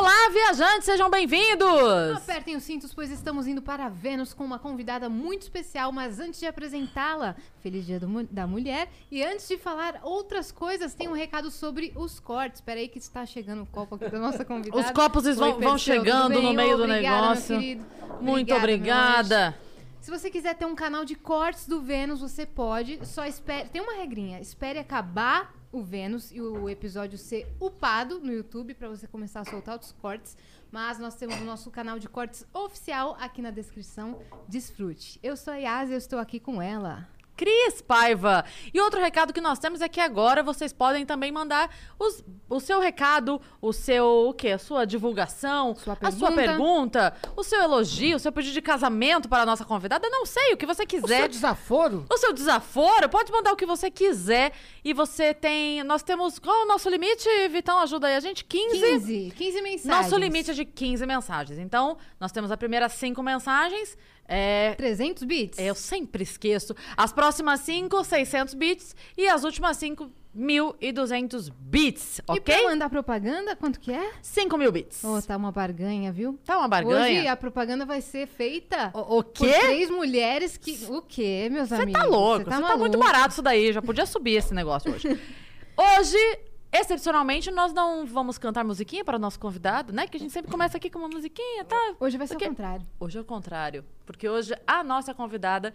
Olá, viajantes, sejam bem-vindos! Apertem os cintos, pois estamos indo para Vênus com uma convidada muito especial. Mas antes de apresentá-la, feliz dia do da mulher. E antes de falar outras coisas, tem um recado sobre os cortes. Espera aí que está chegando o copo aqui da nossa convidada. Os copos vão, Oi, vão tudo chegando no meio do Obrigada, meu negócio. querido. Muito Obrigada, obrigada. Se você quiser ter um canal de cortes do Vênus, você pode. Só espere. Tem uma regrinha. Espere acabar o Vênus e o episódio ser upado no YouTube para você começar a soltar os cortes. Mas nós temos o nosso canal de cortes oficial aqui na descrição. Desfrute. Eu sou a Yas e eu estou aqui com ela. Cris Paiva. E outro recado que nós temos é que agora vocês podem também mandar os- o seu recado, o seu, o quê? A sua divulgação, Sua a sua pergunta. o seu elogio, o seu pedido de casamento para a nossa convidada. Não sei, o que você O quiser. seu desaforo? O seu desaforo, pode mandar o que você quiser. E você tem. Nós temos. Qual é o nosso limite, Vitão? Ajuda aí a gente? 15? 15. 15 mensagens. Nosso limite é de 15 mensagens. Então, nós temos as primeiras 5 mensagens. É, 300 bits? eu sempre esqueço. As próximas 5, 600 bits. E as últimas 5, 1.200 bits. E Ok? pra mandar propaganda, quanto que é? 5 mil bits. Oh, tá uma barganha, viu? Tá uma barganha? Hoje a propaganda vai ser feita O, o por quê? três mulheres que... O quê, meus Você amigos? tá louco. Você tá, maluco. muito barato isso daí. Já podia subir esse negócio hoje. hoje, excepcionalmente, nós não vamos cantar musiquinha para o nosso convidado, né? Que a gente sempre começa aqui com uma musiquinha, tá? Hoje vai ser Porque- o contrário. Hoje é o contrário. Porque hoje a nossa convidada,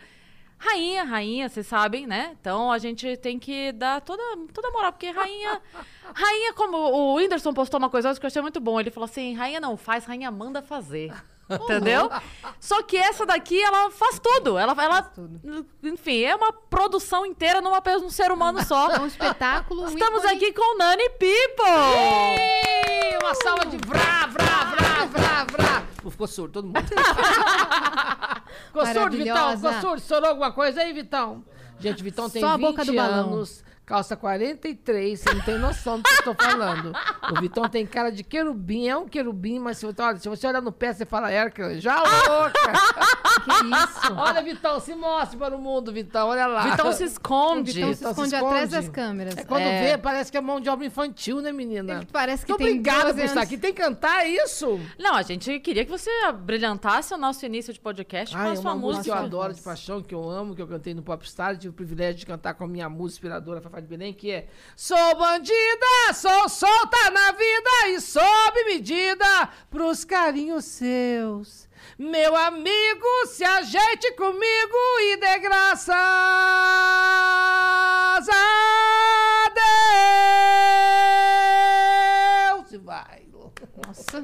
rainha, rainha, vocês sabem, né? Então a gente tem que dar toda, toda moral, porque rainha. rainha, como o Whindersson postou uma coisa hoje que eu achei muito bom. Ele falou assim: rainha não faz, rainha manda fazer. Entendeu? Só que essa daqui, ela faz tudo. Ela, ela, tudo. enfim, é uma produção inteira numa, num ser humano só. É um espetáculo. um Estamos ícone. aqui com Nani People! Ei, uma salva de vrá, vrá, vrá, vrá, vrá. Pô, Ficou surdo, todo mundo. ficou surdo, Vitão? Ficou surdo? Estourou alguma coisa aí, Vitão? Gente, Vitão tem Só a 20 boca do balão. Calça 43, você não tem noção do que eu tô falando. O Vitão tem cara de querubim, é um querubim, mas se você, olha, se você olhar no pé, você fala Hércules. Já louca! Que isso? olha, Vitão, se mostre para o mundo, Vitão, olha lá. Vitão se esconde. Vitão se Vitão se esconde atrás esconde. das câmeras. É quando É. vê, parece que é mão de obra infantil, né, menina? Ele parece que Muito tem obrigado 12 por estar aqui. Tem que cantar isso? Não, a gente queria que você brilhantasse o nosso início de podcast com Ai, a é sua uma música que eu música. adoro de paixão, que eu amo, que eu cantei no Popstar. Tive o privilégio de cantar com a minha música inspiradora, Fafá de Belém, que é Sou bandida, sou solta na vida e sob medida pros carinhos seus. Meu amigo, se ajeite comigo e dê graças a Deus. E vai. Nossa.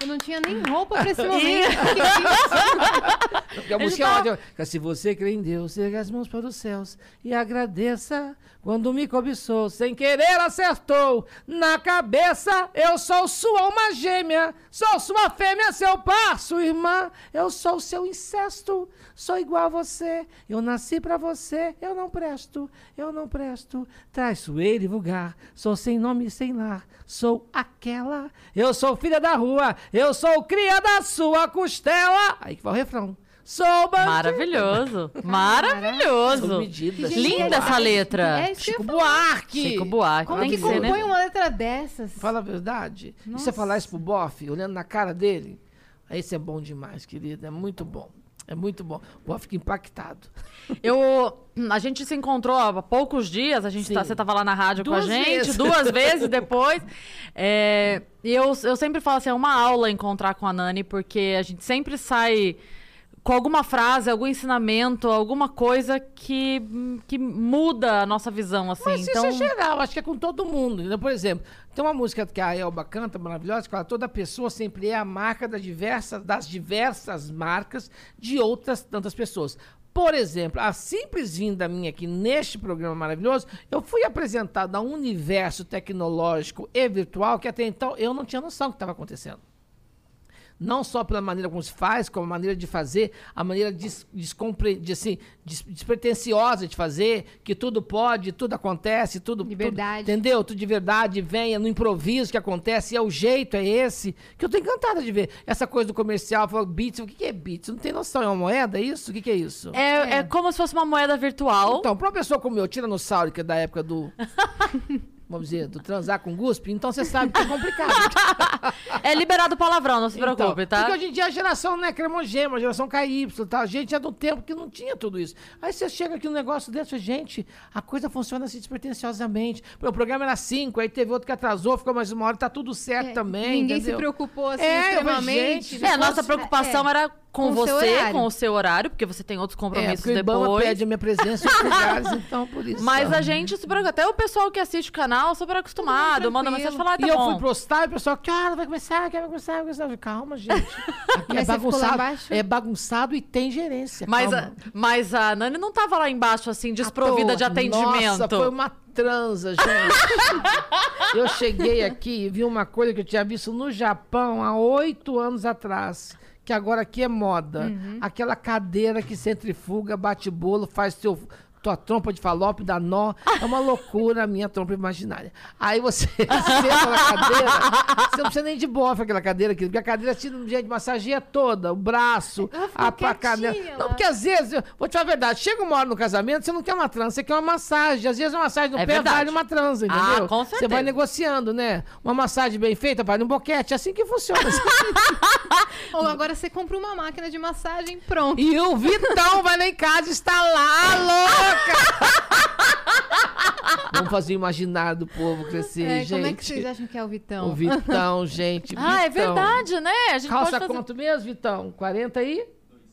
Eu não tinha nem roupa pra esse momento. Que isso? A música ótima. Se você crê em Deus, erga as mãos para os céus e agradeça quando me cobiçou. Sem querer acertou na cabeça. Eu sou sua alma gêmea. Sou sua fêmea, seu par, sua irmã. Eu sou seu incesto. Sou igual a você. Eu nasci para você. Eu não presto. Eu não presto. Traiçoeiro e vulgar. Sou sem nome e sem lar. Sou aquela. Eu sou filha da rua. Eu sou cria da sua costela. Aí que vai o refrão. Sou bandido. Maravilhoso. Maravilhoso. Linda essa letra. É isso que eu Chico. Buarque. Chico Buarque. Como tem que que ser, compõe né? uma letra dessas? Fala a verdade. E Nossa. você falar isso pro Boff, olhando na cara dele, aí isso é bom demais, querido. É muito bom. É muito bom. O Boff fica impactado. Eu, a gente se encontrou há poucos dias, a gente tá- você tava lá na rádio com a Duas gente, vezes. duas vezes depois. É, e eu, eu sempre falo assim, é uma aula encontrar com a Nani, porque a gente sempre sai com alguma frase, algum ensinamento, alguma coisa que, que muda a nossa visão, assim. Mas então, isso é geral, acho que é com todo mundo. entendeu? Por exemplo, tem uma música que a Elba canta, maravilhosa, que fala, toda pessoa sempre é a marca das diversas, das diversas marcas de outras tantas pessoas. Por exemplo, a simples vinda minha aqui neste programa maravilhoso, eu fui apresentado a um universo tecnológico e virtual que até então eu não tinha noção do que estava acontecendo não só pela maneira como se faz, como a maneira de fazer, a maneira des, descompre, de, assim, des, despretensiosa de fazer, que tudo pode, tudo acontece, tudo. De tudo- verdade. entendeu? Tudo de verdade, venha no improviso que acontece, e é o jeito, é esse, que eu tô encantada de ver. Essa coisa do comercial, falou Beats, o que, que é Beats? Não tem noção, é uma moeda, é isso? O que, que é isso? É, é como se fosse uma moeda virtual. Então, pra uma pessoa como eu, tiranossauro, que é da época do. Vamos dizer, do transar com guspe, então você sabe que é complicado. É liberado palavrão, não se preocupe, Então, tá? Porque hoje em dia a geração não é cremogema, a geração KY, tá? A gente é do tempo que não tinha tudo isso. Aí você chega aqui no negócio desse, fala, gente, a coisa funciona assim despretensiosamente. O programa era 5, aí teve outro que atrasou, ficou mais uma hora, tá tudo certo É, também. Ninguém se entendeu? preocupou assim É, extremamente. gente, É, a se nossa preocupação é, era com, com você, com o seu horário, porque você tem outros É, compromissos o Ibama depois. pede a minha presença em lugares, então por isso. Mas a gente se preocupa. Até o pessoal que assiste o canal, super acostumado, manda mensagem e fala, ah, tá e eu bom. fui postar e o pessoal, que hora vai começar, vai começar, vai começar. Eu falei, Calma, gente. Aqui é bagunçado. É bagunçado e tem gerência. Mas calma. a, mas a Nani não tava lá embaixo, assim, desprovida de atendimento. Nossa, foi uma transa, gente. eu cheguei aqui e vi uma coisa que eu tinha visto no Japão há oito anos atrás. Que agora aqui é moda. Uhum. Aquela cadeira que centrifuga, bate bolo, faz teu, tua trompa de falope, dá nó. É uma loucura a minha trompa imaginária. Aí você senta na cadeira, você não precisa nem de bofe aquela cadeira aqui, porque a cadeira tira um jeito de massageia toda, o braço, a, a canela. Não, lá. porque às vezes, eu vou te falar a verdade, chega uma hora no casamento, você não quer uma trança, você quer uma massagem. Às vezes uma massagem no É pé verdade. vale uma trança, Ah, entendeu? com Você vai certeza. negociando, né? Uma massagem bem feita vale um boquete. É assim que funciona. Ou agora você compra uma máquina de massagem pronto. e o Vitão vai lá em casa e está lá, louca! Vamos fazer o imaginário do povo crescer, É, gente. como é que vocês acham que é o Vitão? O Vitão, gente. Ah, é Vitão. verdade, né? A gente Calça pode fazer... quanto mesmo, Vitão? 40 aí?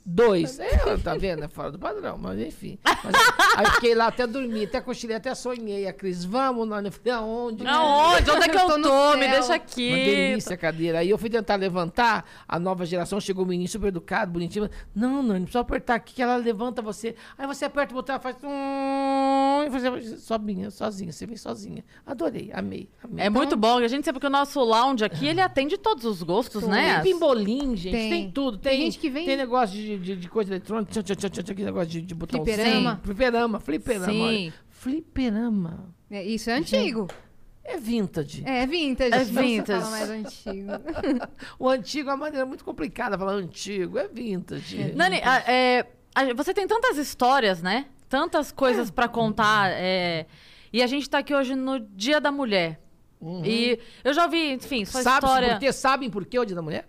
Dois. É, tá vendo? É fora do padrão, mas enfim. Mas, aí fiquei lá até dormir, até cochilei, até sonhei. A Cris, vamos, Nani. Eu falei, aonde? Aonde? Onde é que eu, Eu tô? Me deixa Uma aqui. delícia a cadeira. Aí eu fui tentar levantar, a nova geração chegou um menino super educado, bonitinho. Não, não, não precisa apertar aqui que ela levanta você. Aí você aperta o botão, ela faz. E você sozinha, sozinha, você vem sozinha. Adorei, amei, amei. É muito bom, a gente sabe que o nosso lounge aqui, ele atende todos os gostos, né? Tem pimbolim, gente, tem, Tem. tudo. Tem Tem, gente que vem- Tem negócio de, de, de coisa eletrônica, tchan, tchan, tchan, tchan, aquele negócio de, de botãozinho. Fliperama. Fliperama, fliperama. Sim. olha. Fliperama. É, isso é antigo. É vintage. É vintage. É não se vintage. fala mais antigo. O antigo é uma maneira muito complicada falar antigo. É vintage. Nani, a- é, a- você tem tantas histórias, né? Tantas coisas pra contar. é, e a gente tá aqui hoje no Dia da Mulher. E eu já ouvi, enfim, sua Sabe história. por quê? Sabem por que o Dia da Mulher?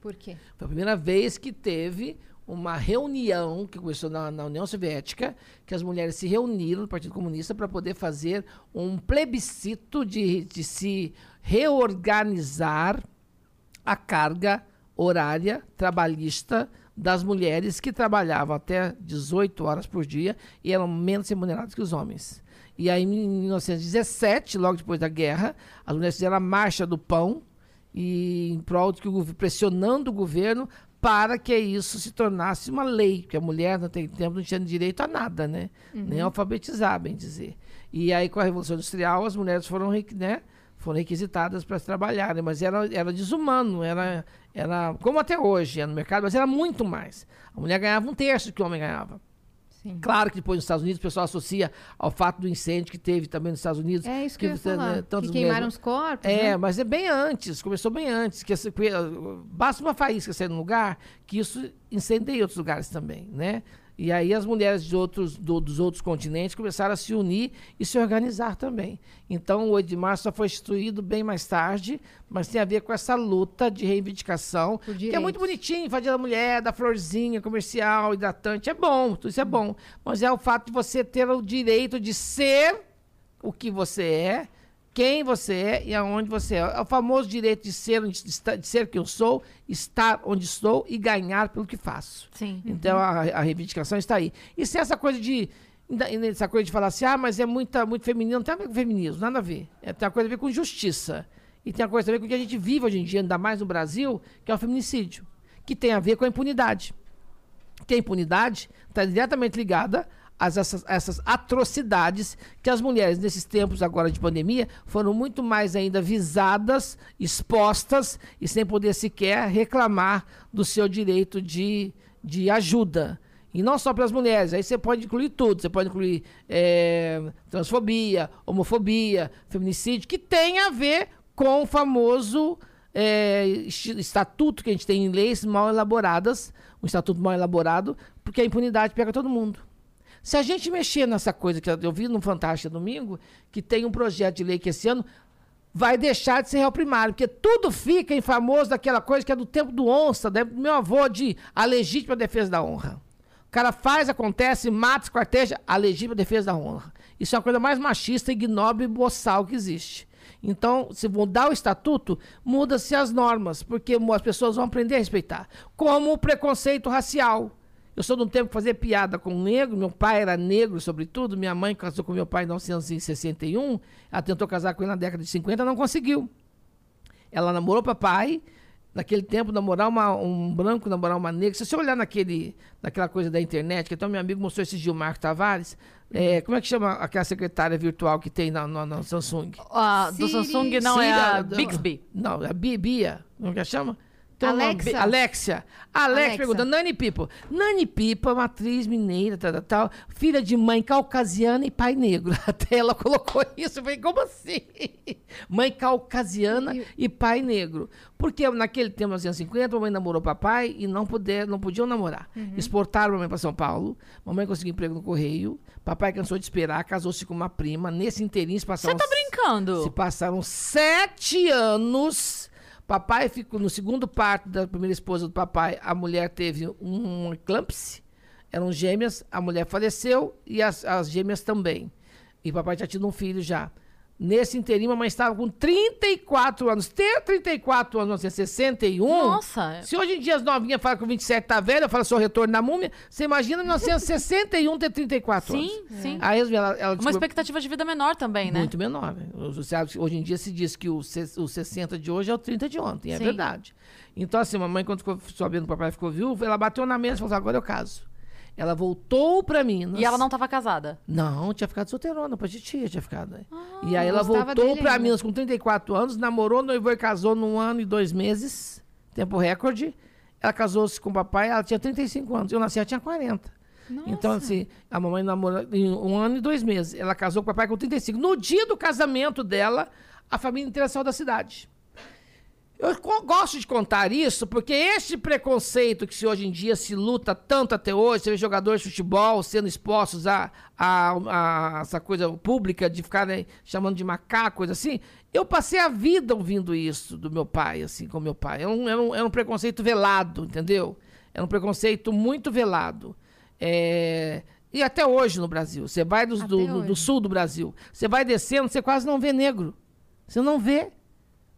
Por quê? Foi a primeira vez que teve uma reunião que começou na, na União Soviética, que as mulheres se reuniram no Partido Comunista para poder fazer um plebiscito de, de se reorganizar a carga horária trabalhista das mulheres que trabalhavam até 18 horas por dia e eram menos remuneradas que os homens. E aí, em 1917, logo depois da guerra, as mulheres fizeram a Marcha do Pão, e em prol de que o governo, pressionando o governo para que isso se tornasse uma lei, porque a mulher naquele tempo não tinha direito a nada, né? Nem alfabetizar, bem dizer. E aí com a Revolução Industrial as mulheres foram, né, foram requisitadas para trabalharem, mas era, era desumano, era, era como até hoje é no mercado, mas era muito mais. A mulher ganhava um terço do que o homem ganhava. Sim. Claro que depois nos Estados Unidos o pessoal associa ao fato do incêndio que teve também nos Estados Unidos. É isso que, eu ia né, que queimaram mulheres- os corpos, é, né? mas é bem antes, começou bem antes. Que que, uh, basta uma faísca sair num lugar que isso incendeia outros lugares também, né? E aí as mulheres de outros, do- dos outros continentes começaram a se unir e se organizar também. Então o 8 de março só foi instituído bem mais tarde, mas tem a ver com essa luta de reivindicação, que é muito bonitinho, fazer da mulher, da florzinha comercial, hidratante, é bom, tudo isso é bom. Mas é o fato de você ter o direito de ser o que você é, quem você é e aonde você é. É o famoso direito de ser, de ser quem eu sou, estar onde estou e ganhar pelo que faço. Sim. Então a, a reivindicação está aí. E sem essa coisa de. Essa coisa de falar assim, ah, mas é muita, muito feminino, não tem a ver com feminismo, nada a ver. É, tem uma coisa a ver com justiça. E tem uma coisa a ver com o que a gente vive hoje em dia, ainda mais no Brasil, que é o feminicídio. Que tem a ver com a impunidade. Porque a impunidade está diretamente ligada a essas, essas atrocidades que as mulheres, nesses tempos agora de pandemia, foram muito mais ainda visadas, expostas e sem poder sequer reclamar do seu direito de, de ajuda. E não só para as mulheres, aí você pode incluir tudo. Você pode incluir é, transfobia, homofobia, feminicídio, que tem a ver com o famoso é, estatuto que a gente tem em leis mal elaboradas, um estatuto mal elaborado, porque a impunidade pega todo mundo. Se a gente mexer nessa coisa que eu vi no Fantástico Domingo, que tem um projeto de lei que esse ano vai deixar de ser réu primário, porque tudo fica em famoso daquela coisa que é do tempo do onça, do meu avô, de a legítima defesa da honra. O cara faz, acontece, mata, esquarteja, a legítima defesa da honra. Isso é a coisa mais machista, ignóbil e boçal que existe. Então, se mudar o estatuto, muda-se as normas, porque as pessoas vão aprender a respeitar. Como o preconceito racial. Eu sou de um tempo que fazia piada com um negro, meu pai era negro, sobretudo, minha mãe casou com meu pai em 1961, ela tentou casar com ele na década de 50, não conseguiu. Ela namorou papai, naquele tempo, namorar uma, um branco, namorar uma negra. Se você olhar naquele, naquela coisa da internet, que até meu amigo mostrou esse Gilmar Tavares, é, como é que chama aquela secretária virtual que tem na, na, na Samsung? Ah, do Siri. Samsung não é a Bixby. Não, a Bia, como é que chama? Nome, Alexa. Alexia. Alex Alexa. pergunta, Nani Pipo. Nani Pipo é uma atriz mineira, tal, tal, filha de mãe caucasiana e pai negro. Até ela colocou isso. Eu falei, como assim? Mãe caucasiana e pai negro. Porque naquele tempo, 1950, a mãe namorou papai e não, puder, não podiam namorar. Uhum. Exportaram a mamãe para São Paulo. Mamãe conseguiu emprego no Correio. Papai cansou de esperar, casou-se com uma prima. Nesse inteirinho, se Você passaram tá brincando? se passaram sete anos. Papai ficou no segundo parto da primeira esposa do papai. A mulher teve um eclâmpse. Eram gêmeas. A mulher faleceu e as, as gêmeas também. E papai tinha tido um filho já. Nesse inteirinho, a mãe estava com 34 anos. Ter 34 anos, você 61. Nossa. Se hoje em dia as novinhas falam que o 27 tá velha, fala sou retorno da múmia. Você imagina 1961 ter 34 anos. Sim, sim. Aí ela, ela Uma expectativa de vida menor também, né? muito menor. né? Hoje em dia se diz que o, o 60 de hoje é o 30 de ontem, é Sim. verdade. Então, assim, mamãe, quando ficou sabendo que o papai ficou viúvo, ela bateu na mesa e falou: assim, agora eu caso. Ela voltou pra Minas. E ela não tava casada. Não, tinha ficado solteirona, pra titia tinha ficado. né? e aí ela voltou pra ainda. Minas com 34 anos, namorou, noivou e casou num ano e dois meses, tempo recorde. Ela casou-se com o papai, ela tinha 35 anos. Eu nasci, ela tinha 40. Então, assim, a mamãe namorou em um ano e dois meses. Ela casou com o papai com 35. No dia do casamento dela, a família inteira saiu da cidade. Eu gosto de contar isso porque esse preconceito que se hoje em dia se luta tanto até hoje, você vê jogadores de futebol sendo expostos a, a, a essa coisa pública de ficarem chamando de macaco, coisa assim. Eu passei a vida ouvindo isso do meu pai, assim, com meu pai. Era um, era um, era um preconceito velado, entendeu? Era um preconceito muito velado. É, E até hoje no Brasil. Você vai do, do, do- sul do Brasil, você vai descendo, você quase não vê negro. Você não vê.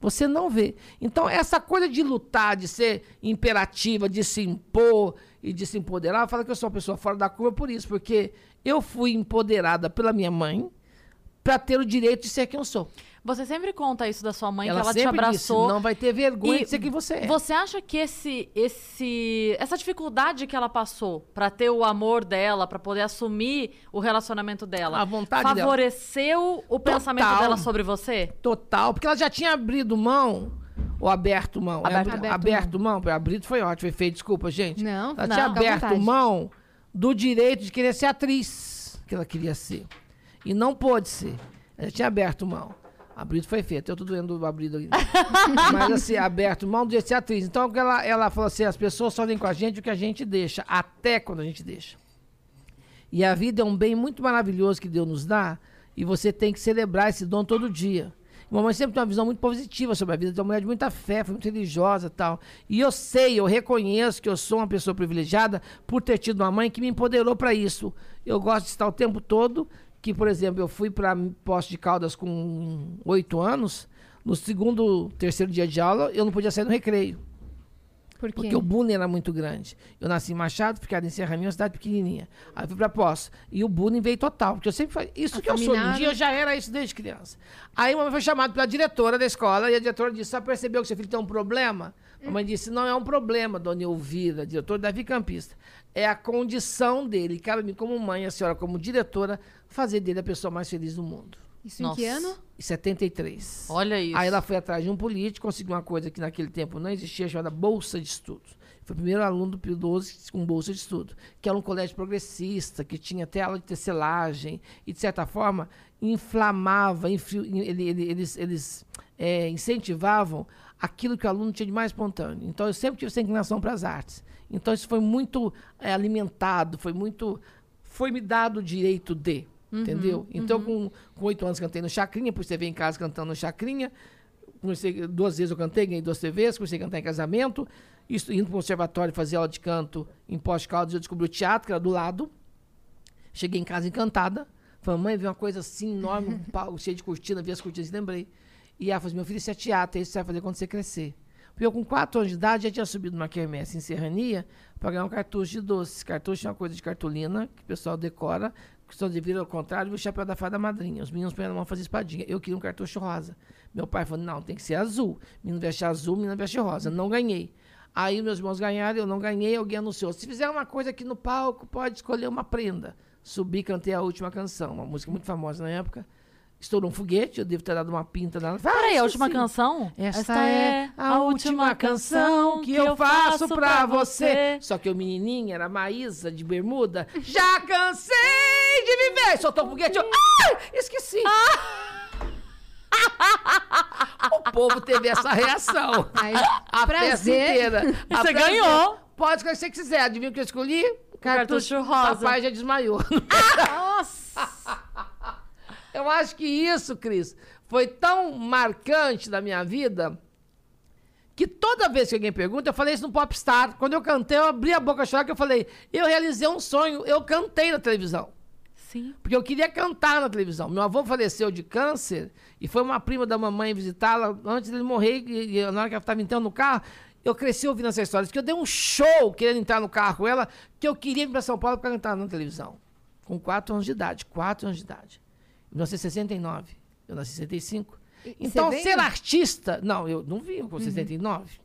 Você não vê. Então, essa coisa de lutar, de ser imperativa, de se impor e de se empoderar, fala que eu sou uma pessoa fora da curva por isso, porque eu fui empoderada pela minha mãe para ter o direito de ser quem eu sou. Você sempre conta isso da sua mãe, ela que ela te abraçou. disse, não vai ter vergonha E de ser quem você é. Você acha que esse, esse, essa dificuldade que ela passou pra ter o amor dela, pra poder assumir o relacionamento dela, A vontade dela. favoreceu o pensamento Total. dela sobre você? Total, porque ela já tinha abrido mão, ou aberto mão. Aberto- É, aberto aberto mão. Abrido foi ótimo, foi feio, desculpa, gente. Não, ela não, tinha aberto mão do direito de querer ser atriz, que ela queria ser. E não pôde ser. Ela tinha aberto mão. Abrido foi feito, eu tô doendo do abrido. Mas assim, aberto mão de ser atriz. Então ela, ela falou assim: as pessoas só vêm com a gente o que a gente deixa, até quando a gente deixa. E a vida é um bem muito maravilhoso que Deus nos dá, e você tem que celebrar esse dom todo dia. Mamãe sempre tem uma visão muito positiva sobre a vida, tem uma mulher de muita fé, foi muito religiosa e tal. E eu sei, eu reconheço que eu sou uma pessoa privilegiada por ter tido uma mãe que me empoderou para isso. Eu gosto de estar o tempo todo, que, por exemplo, eu fui para Poço de Caldas com oito anos, no segundo, terceiro dia de aula, eu não podia sair no recreio. Por? Porque o bullying era muito grande. Eu nasci em Machado, ficava em Serraninho, uma cidade pequenininha. Aí eu fui pra Poço. E o bullying veio total. Porque eu sempre falei, isso que eu sou. Um dia eu já era isso desde criança. Aí uma vez foi chamado pela diretora da escola e a diretora disse, só percebeu que seu filho tem um problema? A mãe disse, não é um problema, dona Elvira, diretora Davi Campista. É a condição dele. Cabe a mim, como mãe, a senhora como diretora, fazer dele a pessoa mais feliz do mundo. Isso Nossa. em que ano? Em 73. Olha isso. Aí ela foi atrás de um político, conseguiu uma coisa que naquele tempo não existia, chamada Bolsa de Estudos. Foi o primeiro aluno do Pio XII com Bolsa de Estudo, que era um colégio progressista, que tinha até aula de tecelagem, e, de certa forma, inflamava, ele- ele- eles, eles eh, incentivavam aquilo que o aluno tinha de mais espontâneo. Então, eu sempre tive essa inclinação para as artes. Então, isso foi muito eh, alimentado, foi muito... Foi me dado o direito de, entendeu? Então, com com oito anos, cantei no Chacrinha, por você ver em casa cantando no Chacrinha. Comecei, duas vezes eu cantei, ganhei duas TVs, comecei a cantar em casamento. Isso, indo para o conservatório fazer aula de canto em Pós-Caldas, eu descobri o teatro, que era do lado. Cheguei em casa encantada. Falei, mãe, vi uma coisa assim enorme, um palco cheio de cortina, vi as cortinas e lembrei. E ela falou assim, meu filho, isso é teatro, isso você vai fazer quando você crescer. Porque eu, com quatro anos de idade, já tinha subido numa quermesse em Serrania para ganhar um cartucho de doces. Cartucho é uma coisa de cartolina que o pessoal decora, que só devia ao contrário o chapéu da fada madrinha. Os meninos põem na mão fazer espadinha. Eu queria um cartucho rosa. Meu pai falou, não, tem que ser azul. Menino veste azul, menina veste rosa. Não ganhei. Aí meus irmãos ganharam, eu não ganhei, alguém anunciou. Se fizer uma coisa aqui no palco, pode escolher uma prenda. Subi, cantei a última canção, uma música muito famosa na época. Estourou um foguete, eu devo ter dado uma pinta nela. Peraí, a Ah, última sim. canção? Esta é a última canção que eu faço pra você. Só que o menininho era Maísa de bermuda. Já cansei de viver. Soltou o foguete. Eu, ai, esqueci. o povo teve essa reação. Aí, A prazer. inteira. A Você peça ganhou. Pode escolher o que você quiser. Adivinha o que eu escolhi? Cartucho rosa. Papai já desmaiou. Nossa! Eu acho que isso, Cris, foi tão marcante na minha vida que toda vez que alguém pergunta, eu falei isso no Popstar. Quando eu cantei, eu abri a boca chorar, que eu falei, eu realizei um sonho, eu cantei na televisão. Sim. Porque eu queria cantar na televisão. Meu avô faleceu de câncer e foi uma prima da mamãe visitá-la antes dele morrer. E, e na hora que ela estava entrando no carro, eu cresci ouvindo essa história. Que eu dei um show querendo entrar no carro com ela, que eu queria ir para São Paulo para cantar na televisão. Com quatro anos de idade. Quatro anos de idade. Em 1969. Eu nasci em 65. E- Então, ser artista. Não, eu não vim com 69.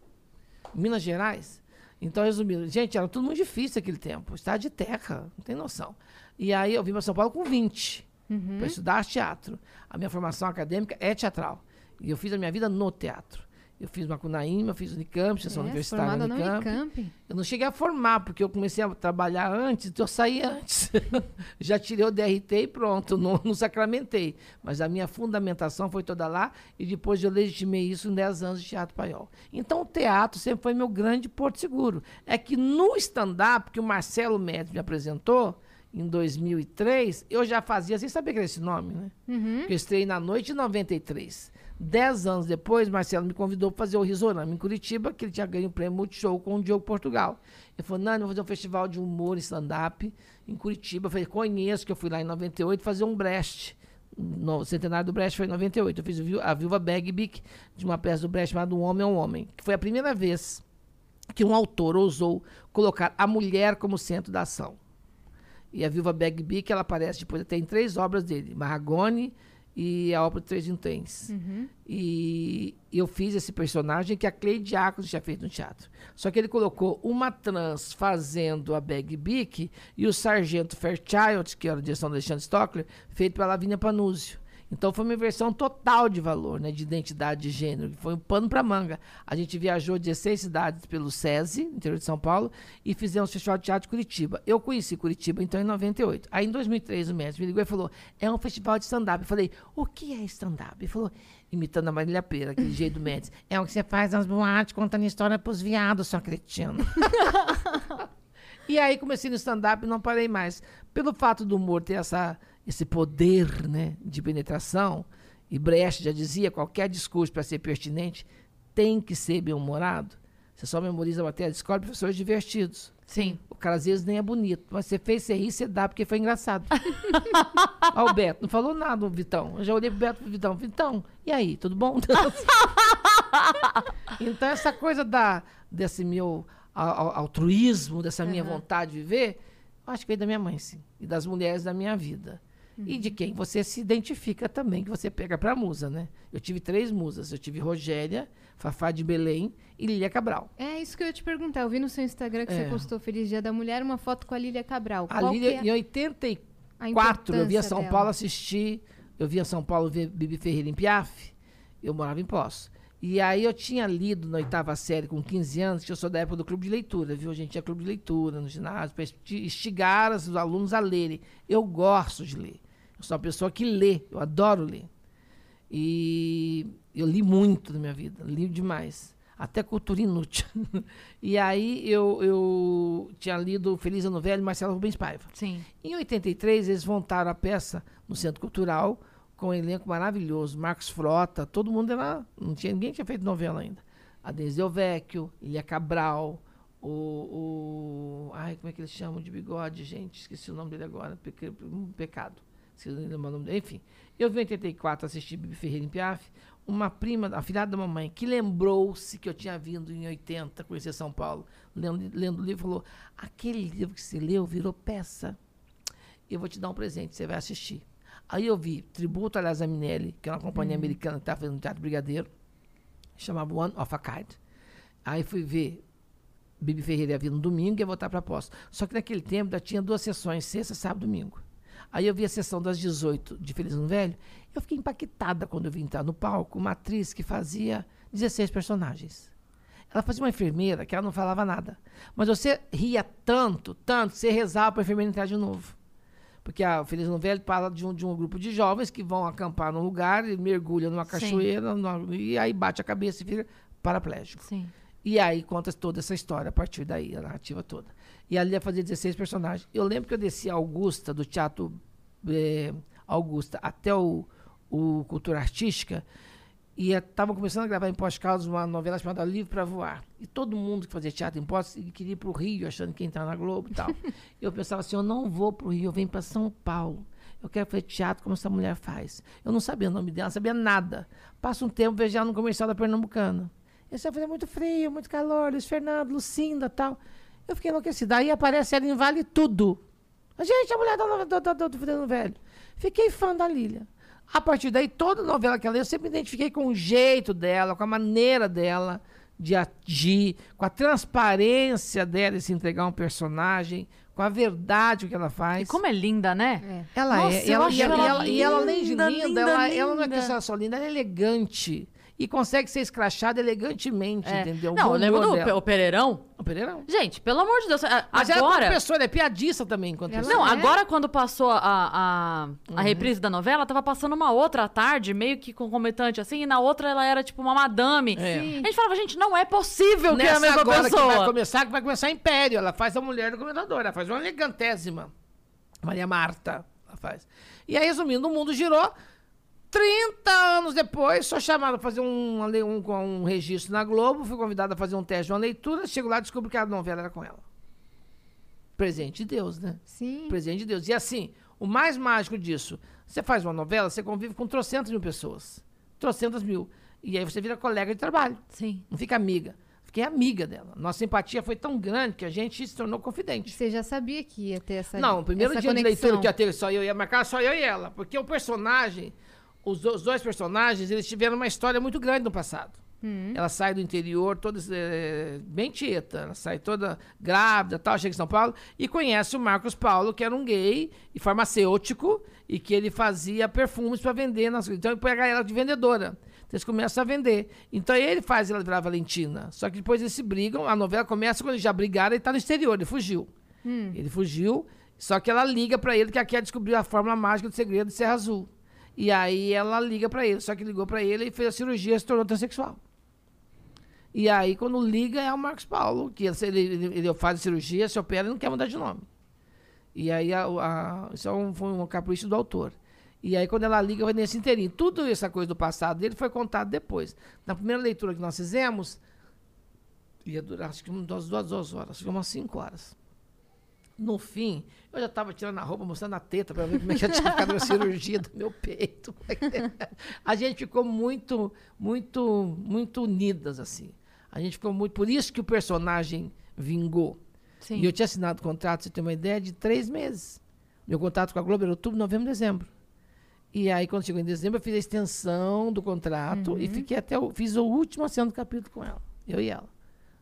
Em Minas Gerais. Então, resumindo, gente, era tudo muito difícil aquele tempo. Estado de terra, não tem noção. E aí eu vim para São Paulo com 20 Uhum. para estudar teatro. A minha formação acadêmica é teatral. E eu fiz a minha vida no teatro. Eu fiz Macunaíma, fiz Unicamp, Extensão É, Universitária formada na Unicamp. Unicamp. Eu não cheguei a formar, porque eu comecei a trabalhar antes, então eu saí antes. Já tirei o DRT e pronto, não, não sacramentei. Mas a minha fundamentação foi toda lá e depois eu legitimei isso em 10 anos de Teatro Paiol. Então o teatro sempre foi meu grande porto seguro. É que no stand-up, que o Marcelo Médici me apresentou, em 2003, eu já fazia, sem saber que era esse nome, né? Uhum. Eu estreiei na noite de 93. Dez anos depois, Marcelo me convidou para fazer o Risorama em Curitiba, que ele tinha ganho o prêmio Multishow com o Diogo Portugal. Ele falou, Nani, vou fazer um festival de humor e stand-up em Curitiba. Eu falei, conheço, que eu fui lá em 98 fazer um Brecht. No centenário do Brecht foi em 98. Eu fiz a Viúva Bagbic de uma peça do Brecht chamada Um Homem é um Homem, que foi a primeira vez que um autor ousou colocar a mulher como centro da ação. E a Viúva Bagby, ela aparece depois até em três obras dele, Marragone e a obra de Três Vinténs. E eu fiz esse personagem que a Cleide Diácono tinha feito no teatro. Só que ele colocou uma trans fazendo a Bagby e o Sargento Fairchild, que era a direção do Alexandre Stockler, feito pela Lavínia Panúzio. Então foi uma inversão total de valor, né, de identidade de gênero. Foi um pano para manga. A gente viajou 16 cidades pelo SESI, interior de São Paulo, e fizemos o Festival de Teatro de Curitiba. Eu conheci Curitiba, então, em 98. Aí, em 2003, o mestre me ligou e falou, é um festival de stand-up. Eu falei, o que é stand-up? Ele falou, imitando a Marília Pera, aquele jeito do Médici, é o que você faz nas boates, contando história pros viados, só cretino. E aí comecei no stand-up e não parei mais. Pelo fato do humor ter essa, esse poder né, de penetração, e Brecht já dizia, qualquer discurso para ser pertinente tem que ser bem-humorado. Você só memoriza a matéria, escolhe professores divertidos. Sim. O cara às vezes nem é bonito, mas você fez você rir, você dá porque foi engraçado. Ó, o Beto, não falou nada, o Vitão. Eu já olhei pro Beto e pro Vitão. Vitão, e aí, tudo bom? então, essa coisa da, desse meu altruísmo, dessa minha Aham. vontade de viver, eu acho que veio da minha mãe, sim. E das mulheres da minha vida. E de quem você se identifica também, que você pega pra musa, né? Eu tive três musas. Eu tive Rogéria, Fafá de Belém e Lília Cabral. É isso que eu ia te perguntar. Eu vi no seu Instagram que É. você postou Feliz Dia da Mulher uma foto com a Lília Cabral. A Qual Lília, que em é 84, a eu via São dela? Paulo assistir. Eu via São Paulo ver Bibi Ferreira em Piaf. Eu morava em Poço. E aí eu tinha lido na oitava série com 15 anos, que eu sou da época do clube de leitura, viu? A gente tinha clube de leitura no ginásio, para instigar os alunos a lerem. Eu gosto de ler. Eu sou uma pessoa que lê, eu adoro ler. E eu li muito na minha vida, li demais. Até cultura inútil. e aí eu, eu tinha lido Feliz Ano Velho, Marcelo Rubens Paiva. Sim. Em 83, eles montaram a peça no Centro Cultural, com um elenco maravilhoso. Marcos Frota, todo mundo era. Não tinha, ninguém tinha feito novela ainda. A Denise Vecchio, Ilia Cabral, o, o. Ai, como é que eles chamam de bigode, gente? Esqueci o nome dele agora. Peca- Pecado. Esqueci o nome dele. Enfim, eu vi em 84 assistir Bibi Ferreira em Piaf. Uma prima, a filhada da mamãe, que lembrou-se que eu tinha vindo em 80 conhecer São Paulo, lendo, lendo o livro, falou: aquele livro que você leu virou peça eu vou te dar um presente, você vai assistir. Aí eu vi Tributo a Minelli, que é uma companhia americana que estava fazendo um teatro brigadeiro, chamava One of a Kind. Aí fui ver Bibi Ferreira ia vir no domingo e ia voltar para Poço. Só que naquele tempo ainda tinha duas sessões, sexta, sábado e domingo. Aí eu vi a sessão das 18 de Feliz Ano Velho, eu fiquei impactada quando eu vi entrar no palco uma atriz que fazia 16 personagens. Ela fazia uma enfermeira que ela não falava nada. Mas você ria tanto, tanto, você rezava para a enfermeira entrar de novo. Porque a Feliz Ano Velho fala de um, de um grupo de jovens que vão acampar num lugar, e mergulham numa cachoeira, numa- e aí bate a cabeça e fica paraplégico. Sim. E aí conta toda essa história a partir daí, a narrativa toda. E ali ia fazer 16 personagens. Eu lembro que eu desci a Augusta, do Teatro eh, Augusta, até o, o Cultura Artística, e estava começando a gravar em Pós Caldas uma novela chamada Livre para Voar. E todo mundo que fazia teatro em Pós queria ir para o Rio, achando que ia entrar na Globo e tal. eu pensava assim, eu não vou para o Rio, eu venho para São Paulo. Eu quero fazer teatro como essa mulher faz. Eu não sabia o nome dela, não sabia nada. Passa um tempo, vejo ela no comercial da Pernambucana. Eu sempre falei, muito frio, muito calor, Luiz Fernando, Lucinda tal. Eu fiquei enlouquecida. Aí aparece ela em Vale Tudo. Gente, a mulher do, do, do, do Fernando Velho. Fiquei fã da Lília. A partir daí, toda novela que ela leu, eu sempre me identifiquei com o jeito dela, com a maneira dela de agir, com a transparência dela de se entregar a um personagem, com a verdade que ela faz. E como é linda, né? É. Ela Nossa, é. eu Ela, e, ela, ela e ela- e ela, além de linda, linda, linda, ela, ela não é linda. que ela é só linda, ela é elegante. E consegue ser escrachada elegantemente, É. entendeu? Não, eu lembro do o Pereirão. O Pereirão. Gente, pelo amor de Deus. a- Mas ela, agora. quanto pessoa, ela é piadista também, enquanto Ela pessoa. Não, é? agora quando passou a, a, Uhum. a reprise da novela, tava passando uma outra à tarde, meio que concomitante assim, e na outra ela era tipo uma madame. É. A gente falava, gente, não é possível que é a Nessa mesma agora que pessoa. vai começar, que vai começar Império. Ela faz a mulher do comendador, ela faz uma elegantésima. Maria Marta, ela faz. E aí, resumindo, o mundo girou. 30 anos depois, sou chamado a fazer um, um, um, um registro na Globo, fui convidado a fazer um teste de uma leitura, chego lá e descubro que a novela era com ela. Presente de Deus, né? Sim. Presente de Deus. E assim, o mais mágico disso, você faz uma novela, você convive com trocentas mil pessoas. Trocentas mil. E aí você vira colega de trabalho. Sim. Não fica amiga. Fiquei amiga dela. Nossa simpatia foi tão grande que a gente se tornou confidente. Você já sabia que ia ter essa Não, o primeiro essa dia conexão. de leitura que ia ter só eu e a marcar, só eu e ela. Porque o personagem, os, os dois personagens, eles tiveram uma história muito grande no passado. Hum. Ela sai do interior, toda eh, bem tieta, ela sai toda grávida, tal, chega em São Paulo e conhece o Marcos Paulo, que era um gay e farmacêutico e que ele fazia perfumes para vender nas Então ele pega ela de vendedora. Então eles começam a vender. Então ele faz ela virar Valentina. Só que depois eles se brigam, a novela começa quando eles já brigaram, ele tá no exterior, ele fugiu. Ele fugiu, só que ela liga para ele que ela quer descobrir a fórmula mágica do segredo de Serra Azul. E aí ela liga para ele, só que ligou para ele e fez a cirurgia e se tornou transexual. E aí, quando liga, é o Marcos Paulo, que ele, ele, ele faz a cirurgia, se opera e não quer mudar de nome. E aí, a, a- isso é um, foi um capricho do autor. E aí, quando ela liga, vai nesse inteirinho. Tudo essa coisa do passado dele foi contado depois. Na primeira leitura que nós fizemos, ia durar acho que umas duas, duas horas, acho umas cinco horas. No fim, eu já estava tirando a roupa, mostrando a teta para ver como é que tinha ficado a cirurgia do meu peito. A gente ficou muito, muito, muito unidas, assim. A gente ficou muito. Por isso que o personagem vingou. Sim. E eu tinha assinado contrato, você tem uma ideia, de três meses. Meu contrato com a Globo era outubro, novembro, dezembro. E aí, quando chegou em dezembro, eu fiz a extensão do contrato e fiquei até o, fiz a última cena do capítulo com ela, eu e ela,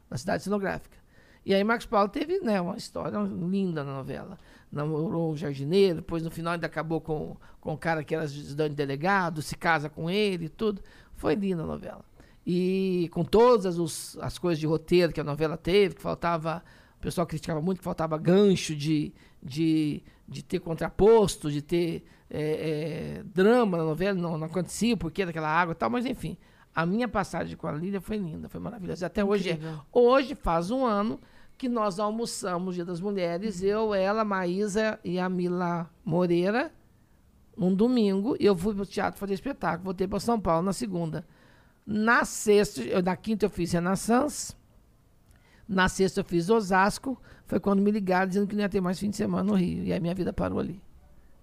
na cidade cenográfica. E aí, Marcos Paulo teve né, uma história linda na novela. Namorou um jardineiro, depois no final ainda acabou com, com o cara que era ajudante de delegado, se casa com ele e tudo. Foi linda a novela. E com todas os- as coisas de roteiro que a novela teve, que faltava. O pessoal criticava muito que faltava gancho de, de, de ter contraposto, de ter é, é, drama na novela, não, não acontecia o porquê daquela água e tal, mas enfim. A minha passagem com a Lília foi linda, foi maravilhosa. Até hoje, é- Incrível. hoje faz um ano que nós almoçamos Dia das Mulheres, eu, ela, Maísa e a Mila Moreira, um domingo, e eu fui pro teatro fazer espetáculo, voltei para São Paulo na segunda. Na sexta, eu- na quinta eu fiz Renaissance, na sexta eu fiz Osasco, foi quando me ligaram dizendo que não ia ter mais fim de semana no Rio, e aí minha vida parou ali.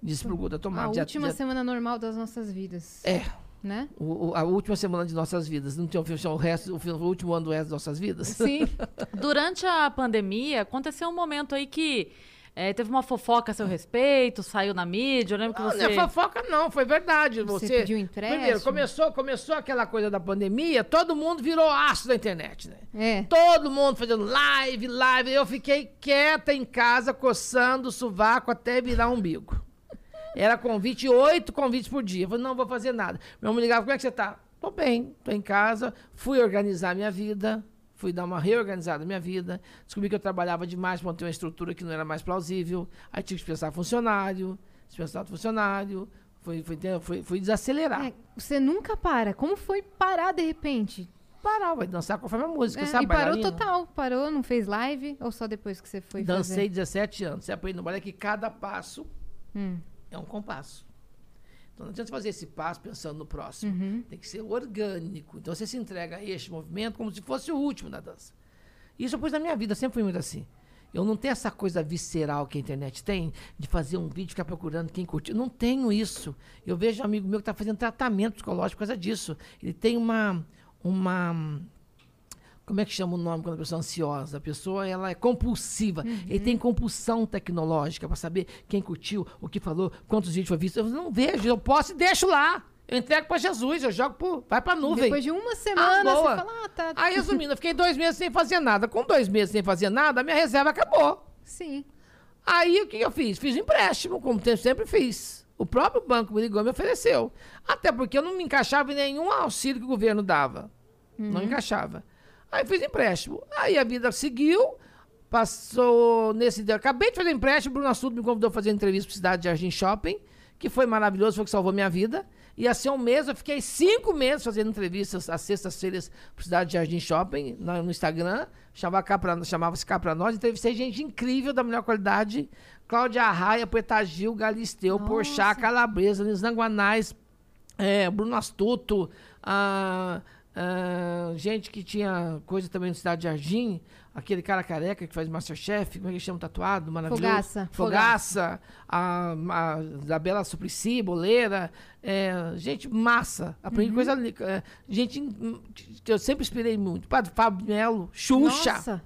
Disse pro Guda tomar. A já- última já- semana normal das nossas vidas. É, Né? o- o- a última semana de nossas vidas. Não tinha o, o, resto, o, último ano do resto das nossas vidas? Sim. Durante a pandemia, aconteceu um momento aí que eh, teve uma fofoca a seu respeito, saiu na mídia. Eu lembro que Não, você. não é fofoca, não, foi verdade. Você Você, pediu empréstimo? Primeiro, começou, começou aquela coisa da pandemia, todo mundo virou aço da internet, né? É. Todo mundo fazendo live, live. Eu fiquei quieta em casa, coçando o sovaco até virar umbigo. Era convite, oito convites por dia. Eu falei, não vou fazer nada. Meu irmão me ligava, como é que você tá? Tô bem, tô em casa. Fui organizar minha vida, fui dar uma reorganizada na minha vida. Descobri que eu trabalhava demais para manter uma estrutura que não era mais plausível. Aí tive que dispensar funcionário, dispensar funcionário. Fui, fui, fui, fui desacelerar. É, Você nunca para. Como foi parar de repente? Parar, vai dançar conforme a música, É, sabe? e parou bailarina? total. Parou, não fez live? Ou só depois que você foi Dancei fazer? 17 anos. Você aprende no que cada passo Hum. É um compasso. Então não adianta fazer esse passo pensando no próximo. Uhum. Tem que ser orgânico. Então você se entrega a este movimento como se fosse o último da dança. Isso eu pus na minha vida, eu sempre fui muito assim. Eu não tenho essa coisa visceral que a internet tem, de fazer um vídeo e ficar procurando quem curtiu. Não tenho isso. Eu vejo um amigo meu que está fazendo tratamento psicológico por causa disso. Ele tem uma. uma como é que chama o nome quando a pessoa é ansiosa? A pessoa ela é compulsiva. Ele tem compulsão tecnológica para saber quem curtiu, o que falou, quantos vídeos foi visto. Eu não vejo, eu posso e deixo lá. Eu entrego para Jesus, eu jogo pro, vai para nuvem. Depois de uma semana, Ah, você fala, ah, tá. Aí, resumindo, eu fiquei dois meses sem fazer nada. Com dois meses sem fazer nada, a minha reserva acabou. Sim. Aí o que eu fiz? Fiz um empréstimo, como sempre fiz. O próprio banco me ligou e me ofereceu. Até porque eu não me encaixava em nenhum auxílio que o governo dava. Não encaixava. Aí fiz empréstimo. Aí a vida seguiu. Passou nesse dia. Acabei de fazer empréstimo. Bruno Assunto me convidou a fazer entrevista para Cidade de Jardim Shopping, que foi maravilhoso, foi o que salvou minha vida. E assim, um mês, eu fiquei cinco meses fazendo entrevistas às sextas-feiras para Cidade de Jardim Shopping, no Instagram. Chamava cá pra, chamava-se cá pra nós. Entrevistei gente incrível, da melhor qualidade. Cláudia Arraia, Poeta Gil, Galisteu, Porchat, Calabresa, Luiz Nanguanais, é, Bruno Astuto, ah, ah, gente que tinha coisa também no Cidade de Jardim, aquele cara careca que faz Masterchef, como é que chama tatuado, maravilhoso. Fogaça. Fogaça, a, a Isabela Suplicy, Boleira, é, gente massa, aprendi Uhum. coisa, é, gente que eu sempre inspirei muito, Padre Fábio Melo, Xuxa, Nossa.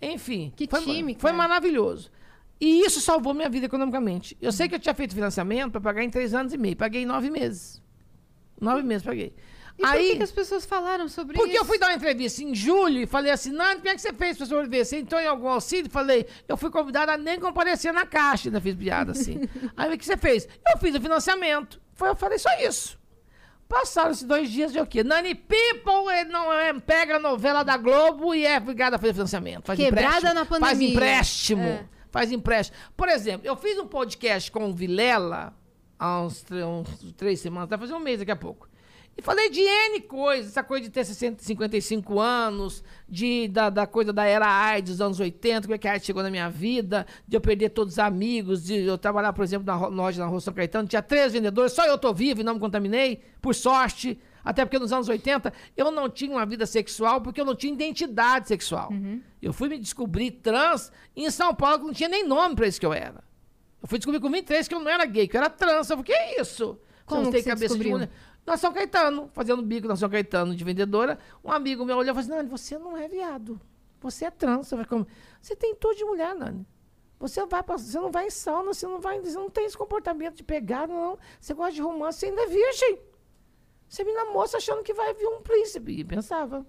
enfim. Que foi, time, Foi cara. maravilhoso. E isso salvou minha vida economicamente. Eu sei que eu tinha feito financiamento para pagar em três anos e meio. Paguei em nove meses. Nove meses paguei. E por que, que as pessoas falaram sobre porque isso? eu fui dar uma entrevista em julho e falei assim, Nani, como é que você fez para sobreviver? Você entrou em algum auxílio? Falei, eu fui convidada a nem comparecer na caixa. Ainda fiz piada assim. Aí o que você fez? Eu fiz o financiamento. Foi, eu falei só isso. Passaram-se dois dias de o quê? Nani People é, não, é, pega a novela da Globo e é obrigada a fazer financiamento. Faz Quebrada na Faz pandemia. empréstimo. É. Faz empréstimo. Por exemplo, eu fiz um podcast com o Vilela há uns, uns três semanas, vai fazer um mês daqui a pouco. E falei de N coisas, essa coisa de ter 60, 55 anos, de, da, da coisa da era AIDS dos anos 80, como é que a AIDS chegou na minha vida, de eu perder todos os amigos, de eu trabalhar, por exemplo, na loja na Rua São Caetano, tinha três vendedores, só eu tô vivo e não me contaminei, por sorte. Até porque nos anos 80 eu não tinha uma vida sexual porque eu não tinha identidade sexual. Eu fui me descobrir trans em São Paulo, que não tinha nem nome pra isso que eu era. Eu fui descobrir com 23 que eu não era gay, que eu era trans. Eu falei, que é isso? Como não que tem você cabeça de descobriu? mulher. Na São Caetano, fazendo bico na São Caetano de vendedora. Um amigo meu olhou e falou assim: Nani, você não é viado. Você é trans. Você, você tem tudo de mulher, Nani. Você, vai pra, você não vai em sauna, você não, vai, você não tem esse comportamento de pegar, não. Você gosta de romance, você ainda é virgem. Você me moça achando que vai vir um príncipe. E pensava.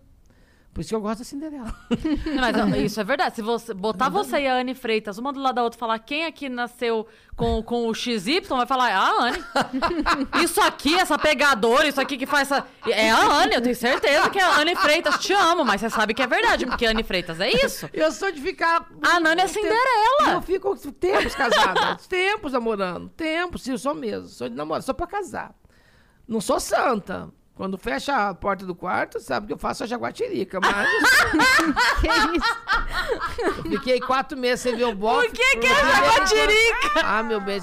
Por isso que eu gosto da Cinderela. Mas isso é verdade. Se você botar você e a Anne Freitas, uma do lado da outra, falar quem aqui nasceu com, com o XY, vai falar, é a Anne. Isso aqui, essa pegadora, isso aqui que faz essa. É a Anne, eu tenho certeza que é a Anne Freitas. Te amo, mas você sabe que é verdade, porque Anne Freitas é isso. Eu sou de ficar. A Nani é Cinderela. Eu fico tempos casada. tempos namorando. Tempos, sim, eu sou mesmo. Sou de namorado, só pra casar. Não sou santa. Quando fecha a porta do quarto, sabe que eu faço a jaguatirica, mas. que isso? eu fiquei quatro meses sem ver o bofe. Por que que é jaguatirica? Ah, meu bem.